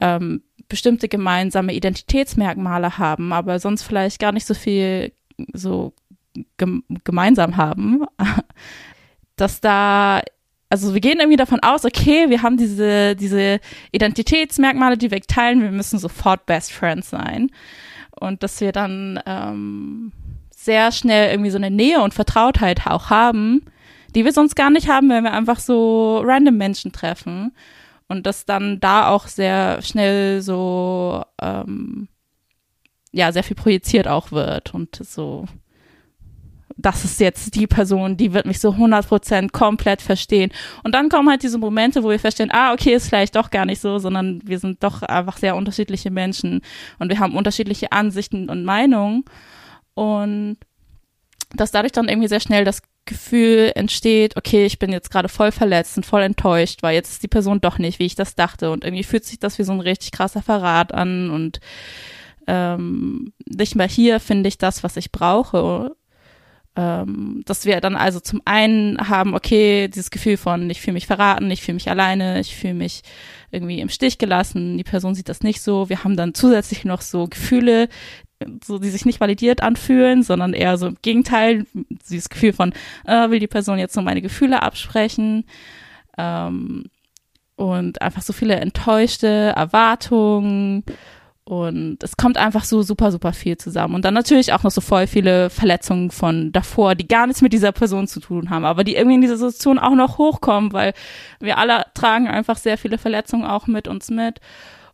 ähm, bestimmte gemeinsame Identitätsmerkmale haben, aber sonst vielleicht gar nicht so viel so gemeinsam haben, dass da, also wir gehen irgendwie davon aus, okay, wir haben diese, diese Identitätsmerkmale, die wir teilen, wir müssen sofort Best Friends sein. Und dass wir dann ähm, sehr schnell irgendwie so eine Nähe und Vertrautheit auch haben, die wir sonst gar nicht haben, wenn wir einfach so random Menschen treffen. Und dass dann da auch sehr schnell so, ähm, ja, sehr viel projiziert auch wird und so das ist jetzt die Person, die wird mich so 100% komplett verstehen. Und dann kommen halt diese Momente, wo wir feststellen, ah, okay, ist vielleicht doch gar nicht so, sondern wir sind doch einfach sehr unterschiedliche Menschen und wir haben unterschiedliche Ansichten und Meinungen. Und dass dadurch dann irgendwie sehr schnell das Gefühl entsteht, okay, ich bin jetzt gerade voll verletzt und voll enttäuscht, weil jetzt ist die Person doch nicht, wie ich das dachte. Und irgendwie fühlt sich das wie so ein richtig krasser Verrat an und ähm, nicht mehr hier finde ich das, was ich brauche ähm, dass wir dann also zum einen haben, okay, dieses Gefühl von, ich fühle mich verraten, ich fühle mich alleine, ich fühle mich irgendwie im Stich gelassen, die Person sieht das nicht so. Wir haben dann zusätzlich noch so Gefühle, so die sich nicht validiert anfühlen, sondern eher so im Gegenteil, dieses Gefühl von, äh, will die Person jetzt so meine Gefühle absprechen. Ähm, und einfach so viele enttäuschte Erwartungen und es kommt einfach so super, super viel zusammen. Und dann natürlich auch noch so voll viele Verletzungen von davor, die gar nichts mit dieser Person zu tun haben, aber die irgendwie in dieser Situation auch noch hochkommen, weil wir alle tragen einfach sehr viele Verletzungen auch mit uns mit.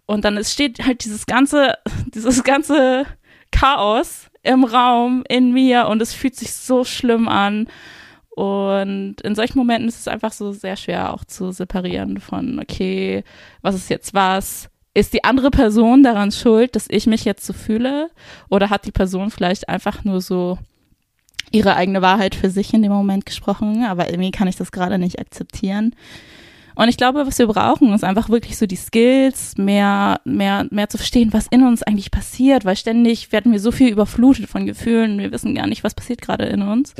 Und dann steht halt dieses ganze, dieses ganze Chaos im Raum, in mir und es fühlt sich so schlimm an. Und in solchen Momenten ist es einfach so sehr schwer auch zu separieren von, okay, was ist jetzt was? Ist die andere Person daran schuld, dass ich mich jetzt so fühle? Oder hat die Person vielleicht einfach nur so ihre eigene Wahrheit für sich in dem Moment gesprochen, aber irgendwie kann ich das gerade nicht akzeptieren. Und ich glaube, was wir brauchen, ist einfach wirklich so die Skills, mehr, mehr, mehr zu verstehen, was in uns eigentlich passiert, weil ständig werden wir so viel überflutet von Gefühlen, wir wissen gar nicht, was passiert gerade in uns.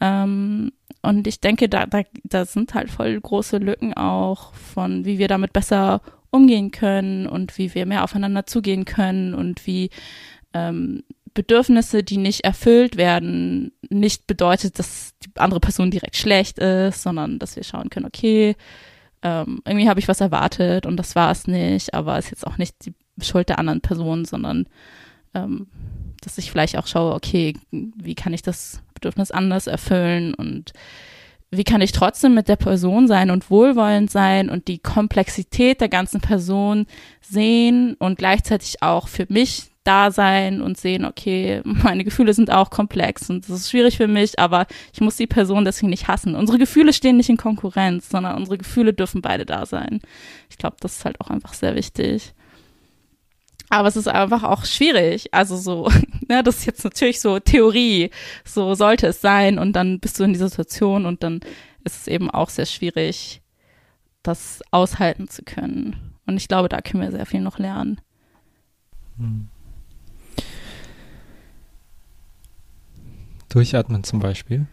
Ähm, und ich denke, da, da, da sind halt voll große Lücken auch von, wie wir damit besser umgehen können und wie wir mehr aufeinander zugehen können und wie ähm, Bedürfnisse, die nicht erfüllt werden, nicht bedeutet, dass die andere Person direkt schlecht ist, sondern dass wir schauen können, okay, ähm, irgendwie habe ich was erwartet und das war es nicht, aber ist jetzt auch nicht die Schuld der anderen Person, sondern ähm, dass ich vielleicht auch schaue, okay, wie kann ich das Bedürfnis anders erfüllen und wie kann ich trotzdem mit der Person sein und wohlwollend sein und die Komplexität der ganzen Person sehen und gleichzeitig auch für mich da sein und sehen, okay, meine Gefühle sind auch komplex und das ist schwierig für mich, aber ich muss die Person deswegen nicht hassen. Unsere Gefühle stehen nicht in Konkurrenz, sondern unsere Gefühle dürfen beide da sein. Ich glaube, das ist halt auch einfach sehr wichtig. Aber es ist einfach auch schwierig. Also so, ne, das ist jetzt natürlich so Theorie. So sollte es sein. Und dann bist du in dieser Situation und dann ist es eben auch sehr schwierig, das aushalten zu können. Und ich glaube, da können wir sehr viel noch lernen. Hm. Durchatmen zum Beispiel.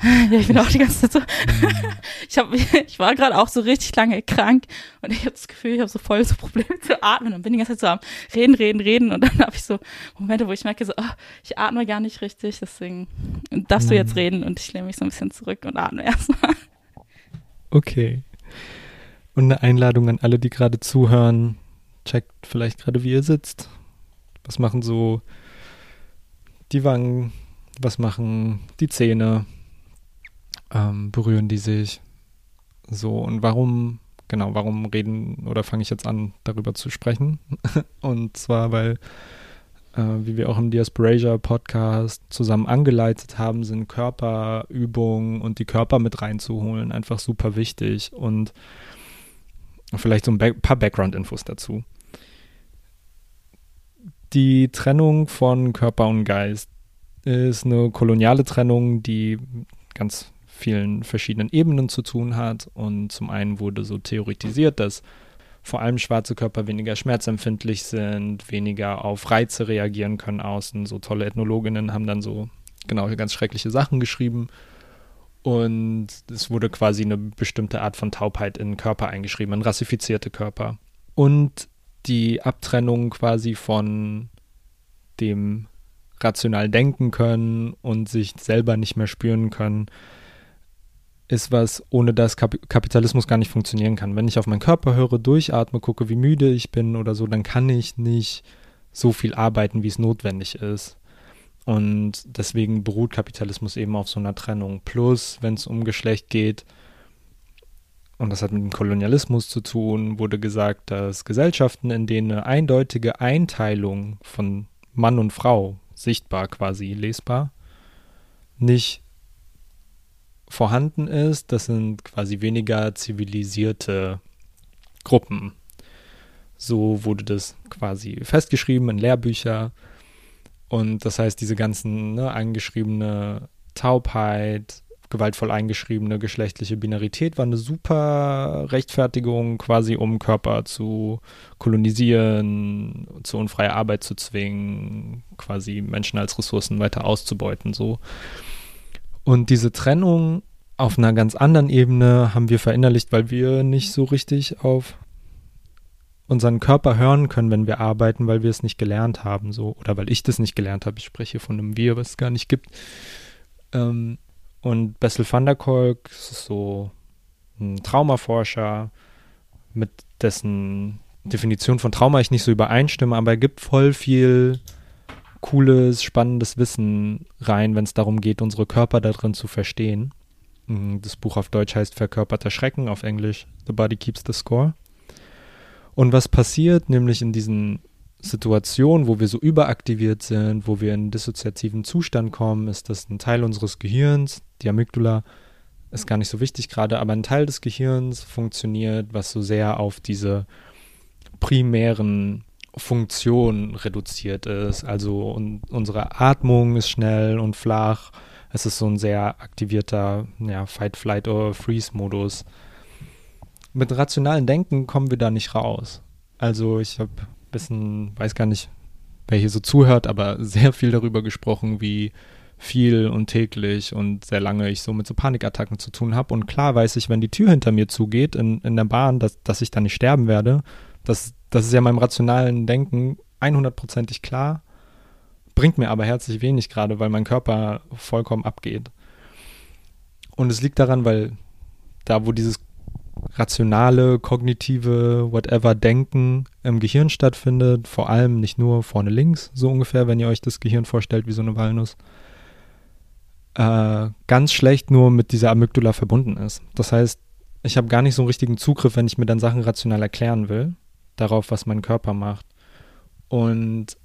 Ja, ich bin auch die ganze Zeit so. ich, hab, ich war gerade auch so richtig lange krank und ich habe das Gefühl, ich habe so voll so Probleme zu atmen und bin die ganze Zeit so am Reden, Reden, Reden und dann habe ich so Momente, wo ich merke so, oh, ich atme gar nicht richtig, deswegen darfst du jetzt mhm. reden und ich lehne mich so ein bisschen zurück und atme erstmal. Okay. Und eine Einladung an alle, die gerade zuhören, checkt vielleicht gerade, wie ihr sitzt. Was machen so die Wangen? Was machen die Zähne? Ähm, berühren die sich so und warum, genau, warum reden oder fange ich jetzt an, darüber zu sprechen? und zwar, weil, äh, wie wir auch im Diasporasia Podcast zusammen angeleitet haben, sind Körperübungen und die Körper mit reinzuholen einfach super wichtig und vielleicht so ein ba paar Background-Infos dazu. Die Trennung von Körper und Geist ist eine koloniale Trennung, die ganz vielen verschiedenen Ebenen zu tun hat. Und zum einen wurde so theoretisiert, dass vor allem schwarze Körper weniger schmerzempfindlich sind, weniger auf Reize reagieren können außen. So tolle Ethnologinnen haben dann so genau ganz schreckliche Sachen geschrieben. Und es wurde quasi eine bestimmte Art von Taubheit in Körper eingeschrieben, in rassifizierte Körper. Und die Abtrennung quasi von dem rational denken können und sich selber nicht mehr spüren können, ist was, ohne das Kap Kapitalismus gar nicht funktionieren kann. Wenn ich auf meinen Körper höre, durchatme, gucke, wie müde ich bin oder so, dann kann ich nicht so viel arbeiten, wie es notwendig ist. Und deswegen beruht Kapitalismus eben auf so einer Trennung. Plus, wenn es um Geschlecht geht, und das hat mit dem Kolonialismus zu tun, wurde gesagt, dass Gesellschaften, in denen eine eindeutige Einteilung von Mann und Frau sichtbar quasi lesbar, nicht vorhanden ist, das sind quasi weniger zivilisierte Gruppen. So wurde das quasi festgeschrieben in Lehrbücher. Und das heißt, diese ganzen ne, eingeschriebene Taubheit, gewaltvoll eingeschriebene geschlechtliche Binarität war eine super Rechtfertigung, quasi um Körper zu kolonisieren, zu unfreier Arbeit zu zwingen, quasi Menschen als Ressourcen weiter auszubeuten, so. Und diese Trennung auf einer ganz anderen Ebene haben wir verinnerlicht, weil wir nicht so richtig auf unseren Körper hören können, wenn wir arbeiten, weil wir es nicht gelernt haben, so oder weil ich das nicht gelernt habe. Ich spreche von einem Wir, was es gar nicht gibt. Ähm, und Bessel van der Kolk ist so ein Traumaforscher, mit dessen Definition von Trauma ich nicht so übereinstimme, aber er gibt voll viel cooles, spannendes Wissen rein, wenn es darum geht, unsere Körper darin zu verstehen. Mm, das Buch auf Deutsch heißt Verkörperter Schrecken, auf Englisch The Body Keeps the Score. Und was passiert nämlich in diesen Situationen, wo wir so überaktiviert sind, wo wir in einen dissoziativen Zustand kommen, ist, dass ein Teil unseres Gehirns, die Amygdala, ist gar nicht so wichtig gerade, aber ein Teil des Gehirns funktioniert, was so sehr auf diese primären Funktionen reduziert ist. Also un unsere Atmung ist schnell und flach. Es ist so ein sehr aktivierter ja, Fight, Flight oder Freeze-Modus. Mit rationalen Denken kommen wir da nicht raus. Also ich habe ein bisschen, weiß gar nicht, wer hier so zuhört, aber sehr viel darüber gesprochen, wie viel und täglich und sehr lange ich so mit so Panikattacken zu tun habe. Und klar weiß ich, wenn die Tür hinter mir zugeht in, in der Bahn, dass, dass ich da nicht sterben werde. Das, das ist ja meinem rationalen Denken 100%ig klar, bringt mir aber herzlich wenig gerade, weil mein Körper vollkommen abgeht. Und es liegt daran, weil da, wo dieses rationale, kognitive, whatever Denken im Gehirn stattfindet, vor allem nicht nur vorne links, so ungefähr, wenn ihr euch das Gehirn vorstellt wie so eine Walnuss, äh, ganz schlecht nur mit dieser Amygdala verbunden ist. Das heißt, ich habe gar nicht so einen richtigen Zugriff, wenn ich mir dann Sachen rational erklären will, darauf, was mein Körper macht. Und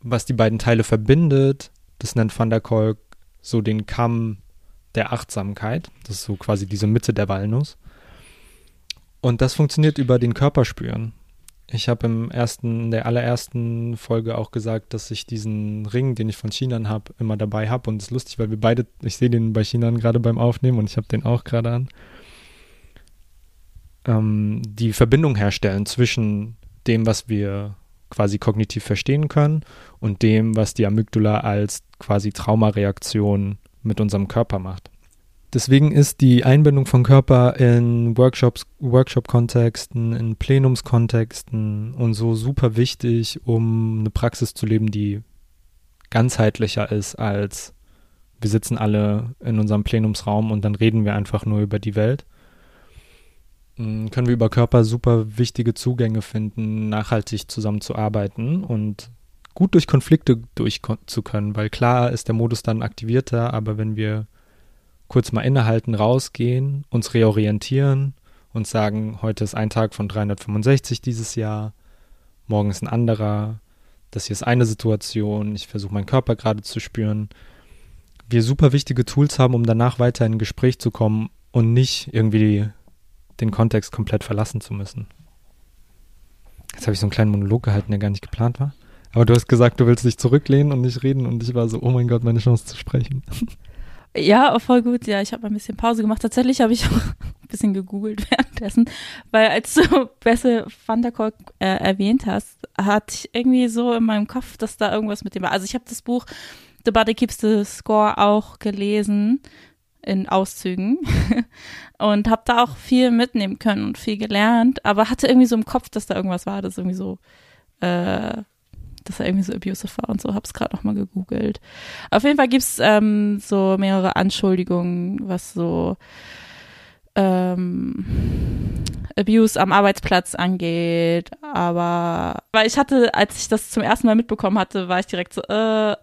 was die beiden Teile verbindet, das nennt Van der Kolk so den Kamm der Achtsamkeit. Das ist so quasi diese Mitte der Walnuss. Und das funktioniert über den Körperspüren. Ich habe im ersten, in der allerersten Folge auch gesagt, dass ich diesen Ring, den ich von Chinan habe, immer dabei habe. Und es ist lustig, weil wir beide, ich sehe den bei Chinan gerade beim Aufnehmen und ich habe den auch gerade an. Ähm, die Verbindung herstellen zwischen dem, was wir quasi kognitiv verstehen können und dem, was die Amygdala als quasi Traumareaktion mit unserem Körper macht. Deswegen ist die Einbindung von Körper in Workshops, Workshop-Kontexten, in Plenumskontexten und so super wichtig, um eine Praxis zu leben, die ganzheitlicher ist als wir sitzen alle in unserem Plenumsraum und dann reden wir einfach nur über die Welt. Hm, können wir über Körper super wichtige Zugänge finden, nachhaltig zusammenzuarbeiten und gut durch Konflikte durch können, weil klar ist der Modus dann aktivierter, aber wenn wir kurz mal innehalten, rausgehen, uns reorientieren und sagen, heute ist ein Tag von 365 dieses Jahr, morgen ist ein anderer, das hier ist eine Situation, ich versuche meinen Körper gerade zu spüren. Wir super wichtige Tools haben, um danach weiter in ein Gespräch zu kommen und nicht irgendwie den Kontext komplett verlassen zu müssen. Jetzt habe ich so einen kleinen Monolog gehalten, der gar nicht geplant war. Aber du hast gesagt, du willst dich zurücklehnen und nicht reden und ich war so, oh mein Gott, meine Chance zu sprechen. Ja, voll gut. Ja, ich habe ein bisschen Pause gemacht. Tatsächlich habe ich auch ein bisschen gegoogelt währenddessen, weil als du Bessel van der Kolk äh, erwähnt hast, hatte ich irgendwie so in meinem Kopf, dass da irgendwas mit dem war. Also ich habe das Buch The Body Keeps the Score auch gelesen in Auszügen und habe da auch viel mitnehmen können und viel gelernt, aber hatte irgendwie so im Kopf, dass da irgendwas war, das irgendwie so äh, dass er irgendwie so abusive war und so, hab's gerade noch mal gegoogelt. Auf jeden Fall gibt's ähm, so mehrere Anschuldigungen, was so ähm, Abuse am Arbeitsplatz angeht, aber weil ich hatte, als ich das zum ersten Mal mitbekommen hatte, war ich direkt so, äh,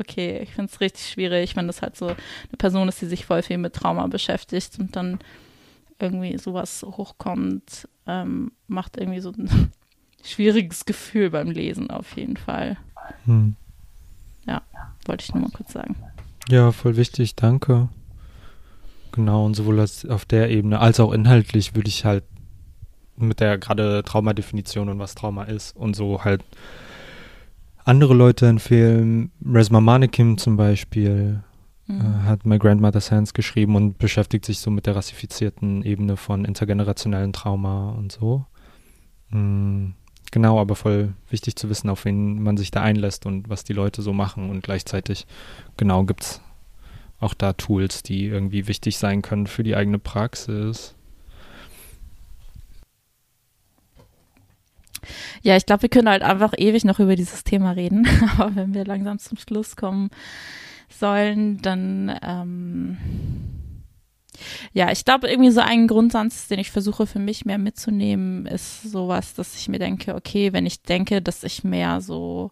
okay, ich finde es richtig schwierig, wenn das halt so eine Person ist, die sich voll viel mit Trauma beschäftigt und dann irgendwie sowas hochkommt, ähm, macht irgendwie so ein schwieriges Gefühl beim Lesen auf jeden Fall. Hm. Ja, wollte ich nur mal kurz sagen. Ja, voll wichtig, danke. Genau, und sowohl auf der Ebene als auch inhaltlich würde ich halt mit der gerade Traumadefinition und was Trauma ist und so halt andere Leute empfehlen. Resma Manekim zum Beispiel mhm. äh, hat My Grandmother's Hands geschrieben und beschäftigt sich so mit der rassifizierten Ebene von intergenerationellen Trauma und so. Mhm. Genau, aber voll wichtig zu wissen, auf wen man sich da einlässt und was die Leute so machen. Und gleichzeitig, genau, gibt es auch da Tools, die irgendwie wichtig sein können für die eigene Praxis. Ja, ich glaube, wir können halt einfach ewig noch über dieses Thema reden. Aber wenn wir langsam zum Schluss kommen sollen, dann ähm, ja, ich glaube, irgendwie so ein Grundsatz, den ich versuche für mich mehr mitzunehmen, ist sowas, dass ich mir denke, okay, wenn ich denke, dass ich mehr so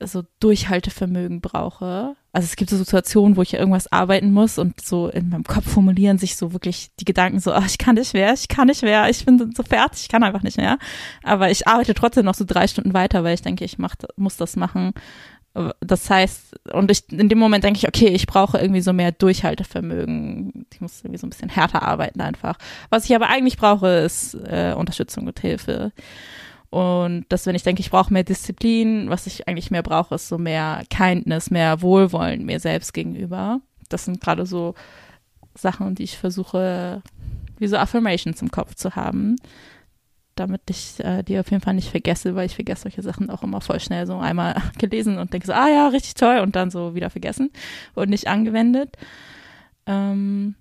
so Durchhaltevermögen brauche. Also es gibt so Situationen, wo ich irgendwas arbeiten muss und so in meinem Kopf formulieren sich so wirklich die Gedanken so, ach, ich kann nicht mehr, ich kann nicht mehr, ich bin so fertig, ich kann einfach nicht mehr. Aber ich arbeite trotzdem noch so drei Stunden weiter, weil ich denke, ich mach, muss das machen. Das heißt, und ich, in dem Moment denke ich, okay, ich brauche irgendwie so mehr Durchhaltevermögen. Ich muss irgendwie so ein bisschen härter arbeiten einfach. Was ich aber eigentlich brauche, ist äh, Unterstützung und Hilfe. Und dass, wenn ich denke, ich brauche mehr Disziplin, was ich eigentlich mehr brauche, ist so mehr Kindness, mehr Wohlwollen mir selbst gegenüber. Das sind gerade so Sachen, die ich versuche, wie so Affirmations im Kopf zu haben, damit ich äh, die auf jeden Fall nicht vergesse, weil ich vergesse solche Sachen auch immer voll schnell so einmal gelesen und denke so, ah ja, richtig toll und dann so wieder vergessen und nicht angewendet. Ähm,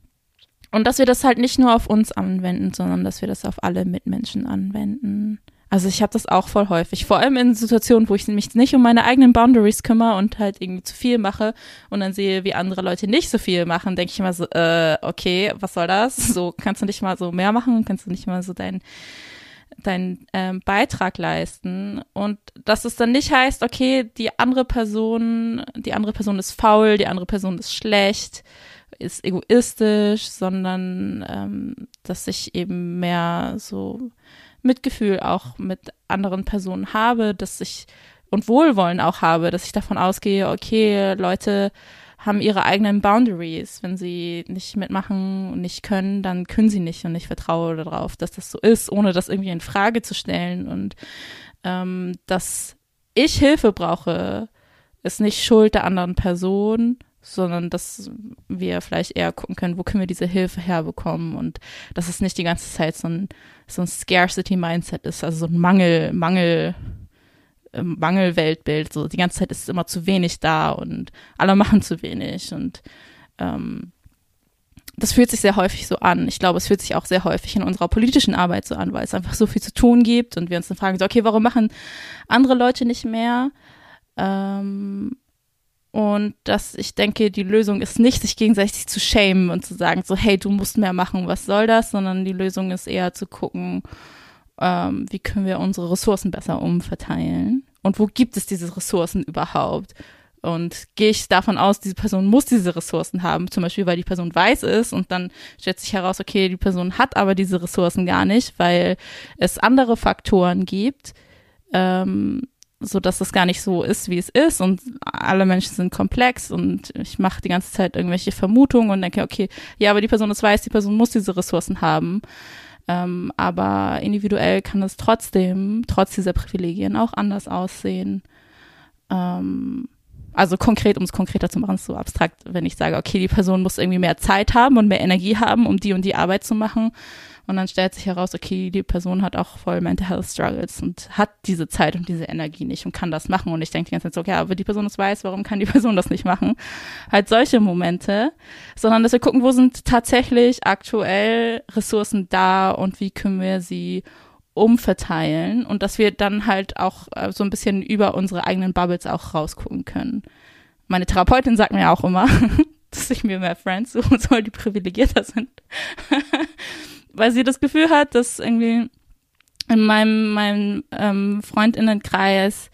und dass wir das halt nicht nur auf uns anwenden, sondern dass wir das auf alle Mitmenschen anwenden. Also ich habe das auch voll häufig, vor allem in Situationen, wo ich mich nicht um meine eigenen Boundaries kümmere und halt irgendwie zu viel mache und dann sehe, wie andere Leute nicht so viel machen, denke ich immer so, äh, okay, was soll das? So kannst du nicht mal so mehr machen, kannst du nicht mal so deinen deinen ähm, Beitrag leisten? Und dass es dann nicht heißt, okay, die andere Person, die andere Person ist faul, die andere Person ist schlecht, ist egoistisch, sondern ähm, dass ich eben mehr so Mitgefühl auch mit anderen Personen habe, dass ich und Wohlwollen auch habe, dass ich davon ausgehe, okay, Leute haben ihre eigenen Boundaries. Wenn sie nicht mitmachen und nicht können, dann können sie nicht. Und ich vertraue darauf, dass das so ist, ohne das irgendwie in Frage zu stellen. Und ähm, dass ich Hilfe brauche, ist nicht Schuld der anderen Person, sondern dass wir vielleicht eher gucken können, wo können wir diese Hilfe herbekommen und dass es nicht die ganze Zeit so ein, so ein Scarcity-Mindset ist, also so ein Mangel, Mangel, ähm, Mangelweltbild. So die ganze Zeit ist immer zu wenig da und alle machen zu wenig und ähm, das fühlt sich sehr häufig so an. Ich glaube, es fühlt sich auch sehr häufig in unserer politischen Arbeit so an, weil es einfach so viel zu tun gibt und wir uns dann fragen, so, okay, warum machen andere Leute nicht mehr? Ähm, und dass ich denke, die Lösung ist nicht, sich gegenseitig zu schämen und zu sagen, so, hey, du musst mehr machen, was soll das, sondern die Lösung ist eher zu gucken, ähm, wie können wir unsere Ressourcen besser umverteilen? Und wo gibt es diese Ressourcen überhaupt? Und gehe ich davon aus, diese Person muss diese Ressourcen haben, zum Beispiel, weil die Person weiß ist und dann stellt sich heraus, okay, die Person hat aber diese Ressourcen gar nicht, weil es andere Faktoren gibt, ähm, so dass es gar nicht so ist, wie es ist und alle Menschen sind komplex und ich mache die ganze Zeit irgendwelche Vermutungen und denke, okay, ja, aber die Person ist weiß, die Person muss diese Ressourcen haben. Ähm, aber individuell kann es trotzdem, trotz dieser Privilegien, auch anders aussehen. Ähm, also konkret, um es konkreter zu machen, ist so abstrakt, wenn ich sage, okay, die Person muss irgendwie mehr Zeit haben und mehr Energie haben, um die und die Arbeit zu machen. Und dann stellt sich heraus, okay, die Person hat auch voll Mental Health Struggles und hat diese Zeit und diese Energie nicht und kann das machen. Und ich denke die ganze Zeit so, okay, aber die Person das weiß, warum kann die Person das nicht machen? Halt solche Momente, sondern dass wir gucken, wo sind tatsächlich aktuell Ressourcen da und wie können wir sie umverteilen und dass wir dann halt auch äh, so ein bisschen über unsere eigenen Bubbles auch rausgucken können. Meine Therapeutin sagt mir auch immer, dass ich mir mehr Friends suchen soll, die privilegierter sind. Weil sie das Gefühl hat, dass irgendwie in meinem, meinem ähm, Freundinnenkreis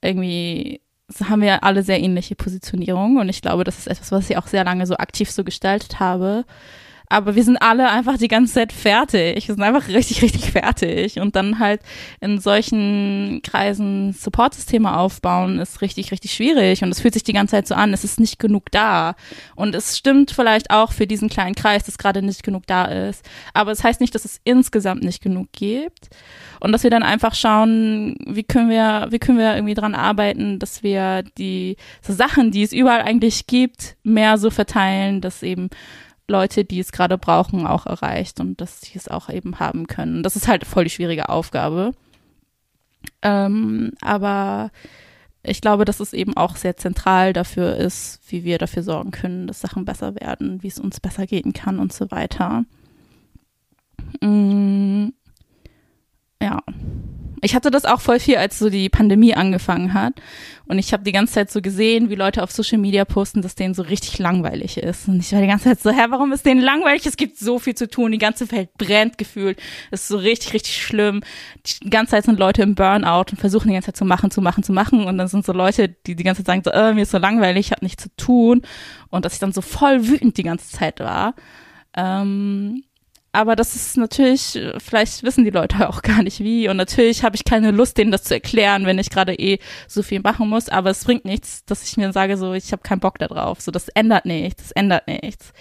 irgendwie haben wir alle sehr ähnliche Positionierungen. Und ich glaube, das ist etwas, was ich auch sehr lange so aktiv so gestaltet habe, aber wir sind alle einfach die ganze Zeit fertig. Wir sind einfach richtig, richtig fertig. Und dann halt in solchen Kreisen Supportsysteme aufbauen, ist richtig, richtig schwierig. Und es fühlt sich die ganze Zeit so an, es ist nicht genug da. Und es stimmt vielleicht auch für diesen kleinen Kreis, dass gerade nicht genug da ist. Aber es das heißt nicht, dass es insgesamt nicht genug gibt. Und dass wir dann einfach schauen, wie können wir, wie können wir irgendwie dran arbeiten, dass wir die so Sachen, die es überall eigentlich gibt, mehr so verteilen, dass eben Leute, die es gerade brauchen, auch erreicht und dass sie es auch eben haben können. Das ist halt voll die schwierige Aufgabe. Ähm, aber ich glaube, dass es eben auch sehr zentral dafür ist, wie wir dafür sorgen können, dass Sachen besser werden, wie es uns besser gehen kann und so weiter. Mm, ja ich hatte das auch voll viel, als so die Pandemie angefangen hat. Und ich habe die ganze Zeit so gesehen, wie Leute auf Social Media posten, dass denen so richtig langweilig ist. Und ich war die ganze Zeit so, hä, warum ist denen langweilig? Es gibt so viel zu tun. Die ganze Welt brennt gefühlt. Es ist so richtig, richtig schlimm. Die ganze Zeit sind Leute im Burnout und versuchen die ganze Zeit zu machen, zu machen, zu machen. Und dann sind so Leute, die die ganze Zeit sagen so, äh, mir ist so langweilig, ich habe nichts zu tun. Und dass ich dann so voll wütend die ganze Zeit war. Ähm, aber das ist natürlich, vielleicht wissen die Leute auch gar nicht wie. Und natürlich habe ich keine Lust, denen das zu erklären, wenn ich gerade eh so viel machen muss. Aber es bringt nichts, dass ich mir sage, so, ich habe keinen Bock da drauf. So, das ändert nichts, das ändert nichts.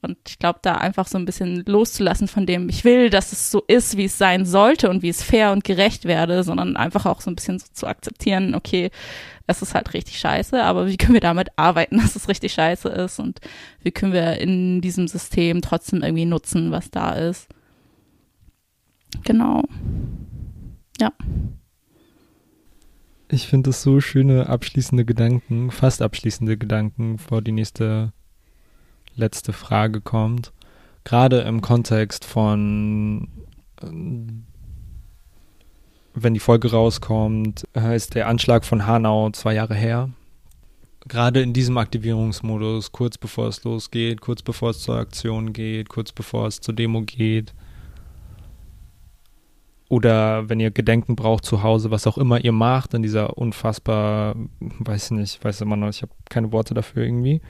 Und ich glaube, da einfach so ein bisschen loszulassen von dem, ich will, dass es so ist, wie es sein sollte und wie es fair und gerecht werde, sondern einfach auch so ein bisschen so zu akzeptieren, okay, es ist halt richtig scheiße, aber wie können wir damit arbeiten, dass es richtig scheiße ist und wie können wir in diesem System trotzdem irgendwie nutzen, was da ist. Genau. Ja. Ich finde das so schöne abschließende Gedanken, fast abschließende Gedanken, vor die nächste letzte Frage kommt. Gerade im Kontext von wenn die Folge rauskommt, ist der Anschlag von Hanau zwei Jahre her. Gerade in diesem Aktivierungsmodus, kurz bevor es losgeht, kurz bevor es zur Aktion geht, kurz bevor es zur Demo geht. Oder wenn ihr Gedenken braucht zu Hause, was auch immer ihr macht, in dieser unfassbar, weiß nicht, weiß immer noch, ich habe keine Worte dafür irgendwie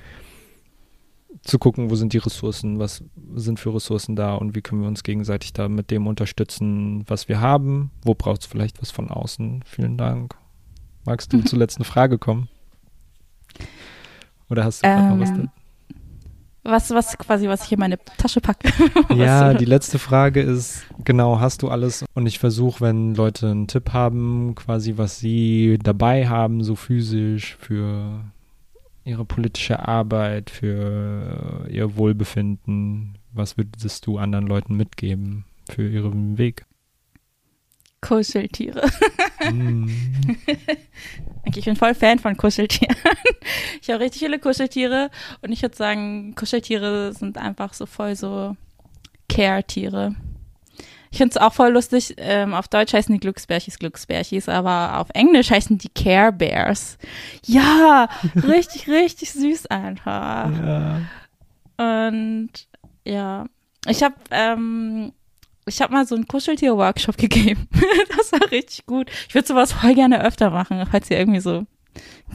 zu gucken, wo sind die Ressourcen, was sind für Ressourcen da und wie können wir uns gegenseitig da mit dem unterstützen, was wir haben. Wo braucht es vielleicht was von außen? Vielen Dank. Magst du zur letzten Frage kommen? Oder hast du ähm, noch was da? Was, was quasi, was ich in meine Tasche packe. ja, die letzte Frage ist, genau, hast du alles? Und ich versuche, wenn Leute einen Tipp haben, quasi, was sie dabei haben, so physisch für ihre politische Arbeit, für ihr Wohlbefinden? Was würdest du anderen Leuten mitgeben für ihren Weg? Kuscheltiere. Mm. ich bin voll Fan von Kuscheltieren. Ich habe richtig viele Kuscheltiere und ich würde sagen, Kuscheltiere sind einfach so voll so Care-Tiere. Ich finde es auch voll lustig. Ähm, auf Deutsch heißen die Glücksbärchis Glücksbärchis, aber auf Englisch heißen die Care Bears. Ja, richtig, richtig süß einfach. Ja. Und ja, ich habe ähm, ich habe mal so einen Kuscheltier-Workshop gegeben. das war richtig gut. Ich würde sowas voll gerne öfter machen, falls ihr irgendwie so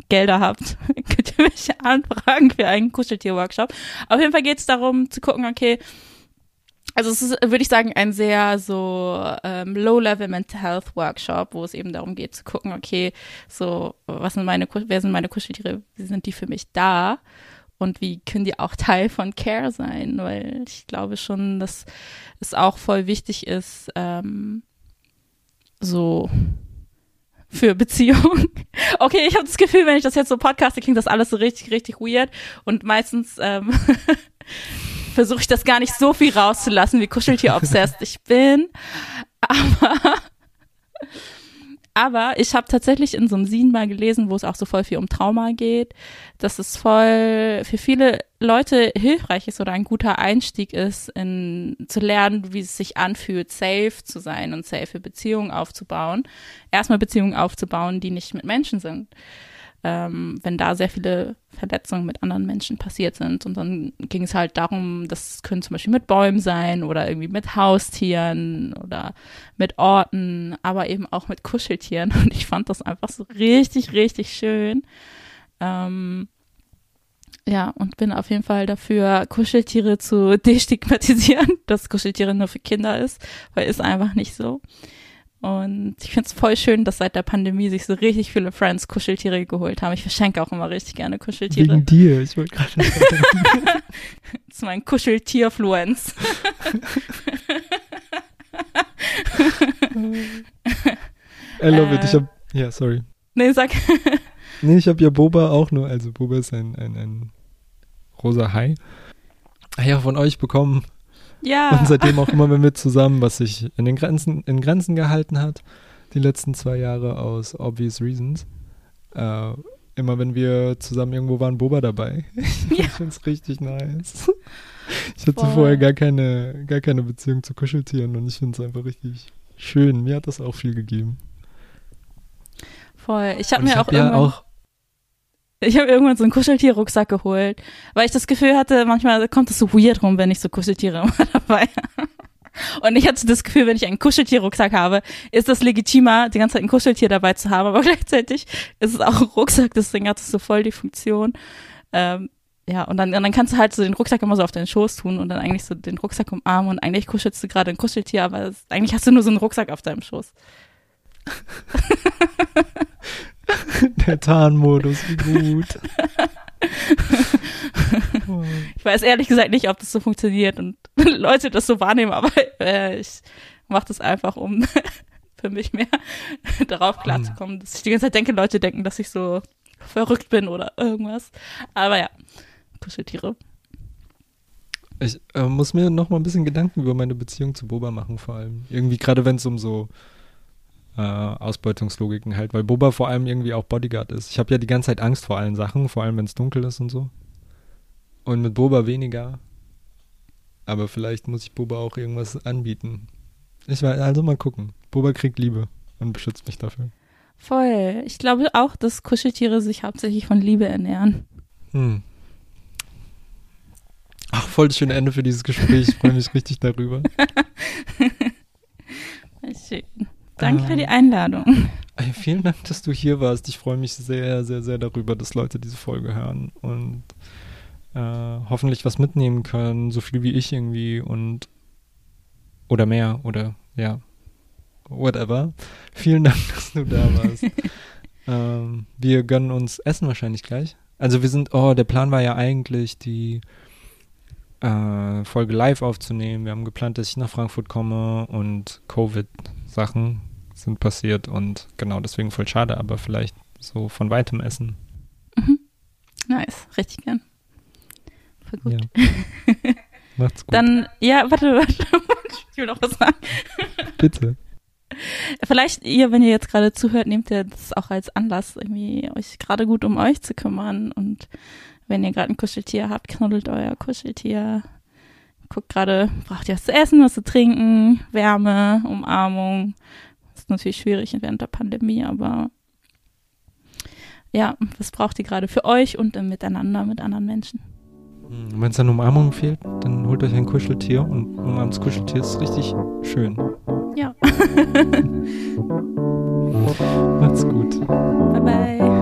Gelder habt, könnt ihr mich anfragen für einen Kuscheltier-Workshop. Auf jeden Fall geht es darum zu gucken, okay, also es ist, würde ich sagen, ein sehr so ähm, Low-Level Mental Health Workshop, wo es eben darum geht zu gucken, okay, so was sind meine, wer sind meine Kuscheltiere, wie sind die für mich da? Und wie können die auch Teil von Care sein, weil ich glaube schon, dass es auch voll wichtig ist, ähm, so für Beziehungen. Okay, ich habe das Gefühl, wenn ich das jetzt so podcaste, klingt das alles so richtig, richtig weird. Und meistens ähm, versuche ich das gar nicht so viel rauszulassen, wie Kuscheltier-obsessed ich bin. Aber, aber ich habe tatsächlich in so einem Scene mal gelesen, wo es auch so voll viel um Trauma geht, dass es voll für viele Leute hilfreich ist oder ein guter Einstieg ist, in, zu lernen, wie es sich anfühlt, safe zu sein und safe Beziehungen aufzubauen. Erstmal Beziehungen aufzubauen, die nicht mit Menschen sind ähm, wenn da sehr viele Verletzungen mit anderen Menschen passiert sind. Und dann ging es halt darum, das können zum Beispiel mit Bäumen sein oder irgendwie mit Haustieren oder mit Orten, aber eben auch mit Kuscheltieren. Und ich fand das einfach so richtig, richtig schön. Ähm, Ja, und bin auf jeden Fall dafür, Kuscheltiere zu destigmatisieren, dass Kuscheltiere nur für Kinder ist, weil ist einfach nicht so. Und ich finde es voll schön, dass seit der Pandemie sich so richtig viele Friends Kuscheltiere geholt haben. Ich verschenke auch immer richtig gerne Kuscheltiere. Wegen dir, ich wollte gerade sagen. das ist mein Kuscheltierfluenz. I love it. Ich hab, ja, sorry. Nee, sag. nee, ich habe ja Boba auch nur, also Boba ist ein, ein, ein rosa Hai. Ja, von euch bekommen. Ja. Und seitdem auch immer mit zusammen, was sich in den Grenzen, in Grenzen gehalten hat, die letzten zwei Jahre aus obvious reasons. Äh, immer wenn wir zusammen irgendwo waren, Boba dabei. Ja. ich finde es richtig nice. Ich hatte Voll. vorher gar keine, gar keine Beziehung zu Kuscheltieren und ich finde es einfach richtig schön. Mir hat das auch viel gegeben. Voll. Ich habe mir ich auch hab ja auch ich habe irgendwann so einen Kuscheltier-Rucksack geholt, weil ich das Gefühl hatte, manchmal kommt es so weird rum, wenn ich so Kuscheltiere immer dabei habe. Und ich hatte das Gefühl, wenn ich einen Kuscheltier-Rucksack habe, ist das legitimer, die ganze Zeit ein Kuscheltier dabei zu haben, aber gleichzeitig ist es auch ein Rucksack, deswegen hat es so voll die Funktion. Ähm, ja, und dann, und dann kannst du halt so den Rucksack immer so auf deinen Schoß tun und dann eigentlich so den Rucksack umarmen und eigentlich kuschelst du gerade ein Kuscheltier, aber es, eigentlich hast du nur so einen Rucksack auf deinem Schoß. der Tarnmodus, wie gut. Ich weiß ehrlich gesagt nicht, ob das so funktioniert und Leute das so wahrnehmen, aber äh, ich mache das einfach, um für mich mehr darauf klarzukommen, dass ich die ganze Zeit denke, Leute denken, dass ich so verrückt bin oder irgendwas. Aber ja, Kuscheltiere. Ich äh, muss mir noch mal ein bisschen Gedanken über meine Beziehung zu Boba machen, vor allem. Irgendwie gerade wenn es um so äh, Ausbeutungslogiken halt, weil Boba vor allem irgendwie auch Bodyguard ist. Ich habe ja die ganze Zeit Angst vor allen Sachen, vor allem wenn es dunkel ist und so. Und mit Boba weniger. Aber vielleicht muss ich Boba auch irgendwas anbieten. Ich weiß, also mal gucken. Boba kriegt Liebe und beschützt mich dafür. Voll. Ich glaube auch, dass Kuscheltiere sich hauptsächlich von Liebe ernähren. Hm. Ach, voll das schöne Ende für dieses Gespräch. Ich freue mich richtig darüber. Schön. Danke für die Ähm. Einladung. Vielen Dank, dass du hier warst. Ich freue mich sehr, sehr, sehr darüber, dass Leute diese Folge hören und äh, hoffentlich was mitnehmen können, so viel wie ich irgendwie und oder mehr oder ja, whatever. Vielen Dank, dass du da warst. ähm, wir gönnen uns Essen wahrscheinlich gleich. Also wir sind, oh, der Plan war ja eigentlich, die äh, Folge live aufzunehmen. Wir haben geplant, dass ich nach Frankfurt komme und Covid-Sachen sind passiert und genau deswegen voll schade, aber vielleicht so von weitem essen. Mhm. Nice, richtig gern. Voll gut. Ja. Macht's gut. Dann, ja, warte, warte. Ich will noch was sagen. Bitte. Vielleicht ihr, wenn ihr jetzt gerade zuhört, nehmt ihr das auch als Anlass, irgendwie euch gerade gut um euch zu kümmern. Und wenn ihr gerade ein Kuscheltier habt, knuddelt euer Kuscheltier. Guckt gerade, braucht ihr was zu essen, was zu trinken, Wärme, Umarmung. Natürlich schwierig während der Pandemie, aber ja, was braucht ihr gerade für euch und im Miteinander mit anderen Menschen? Wenn es an Umarmung fehlt, dann holt euch ein Kuscheltier und umarmt das Kuscheltier ist richtig schön. Ja.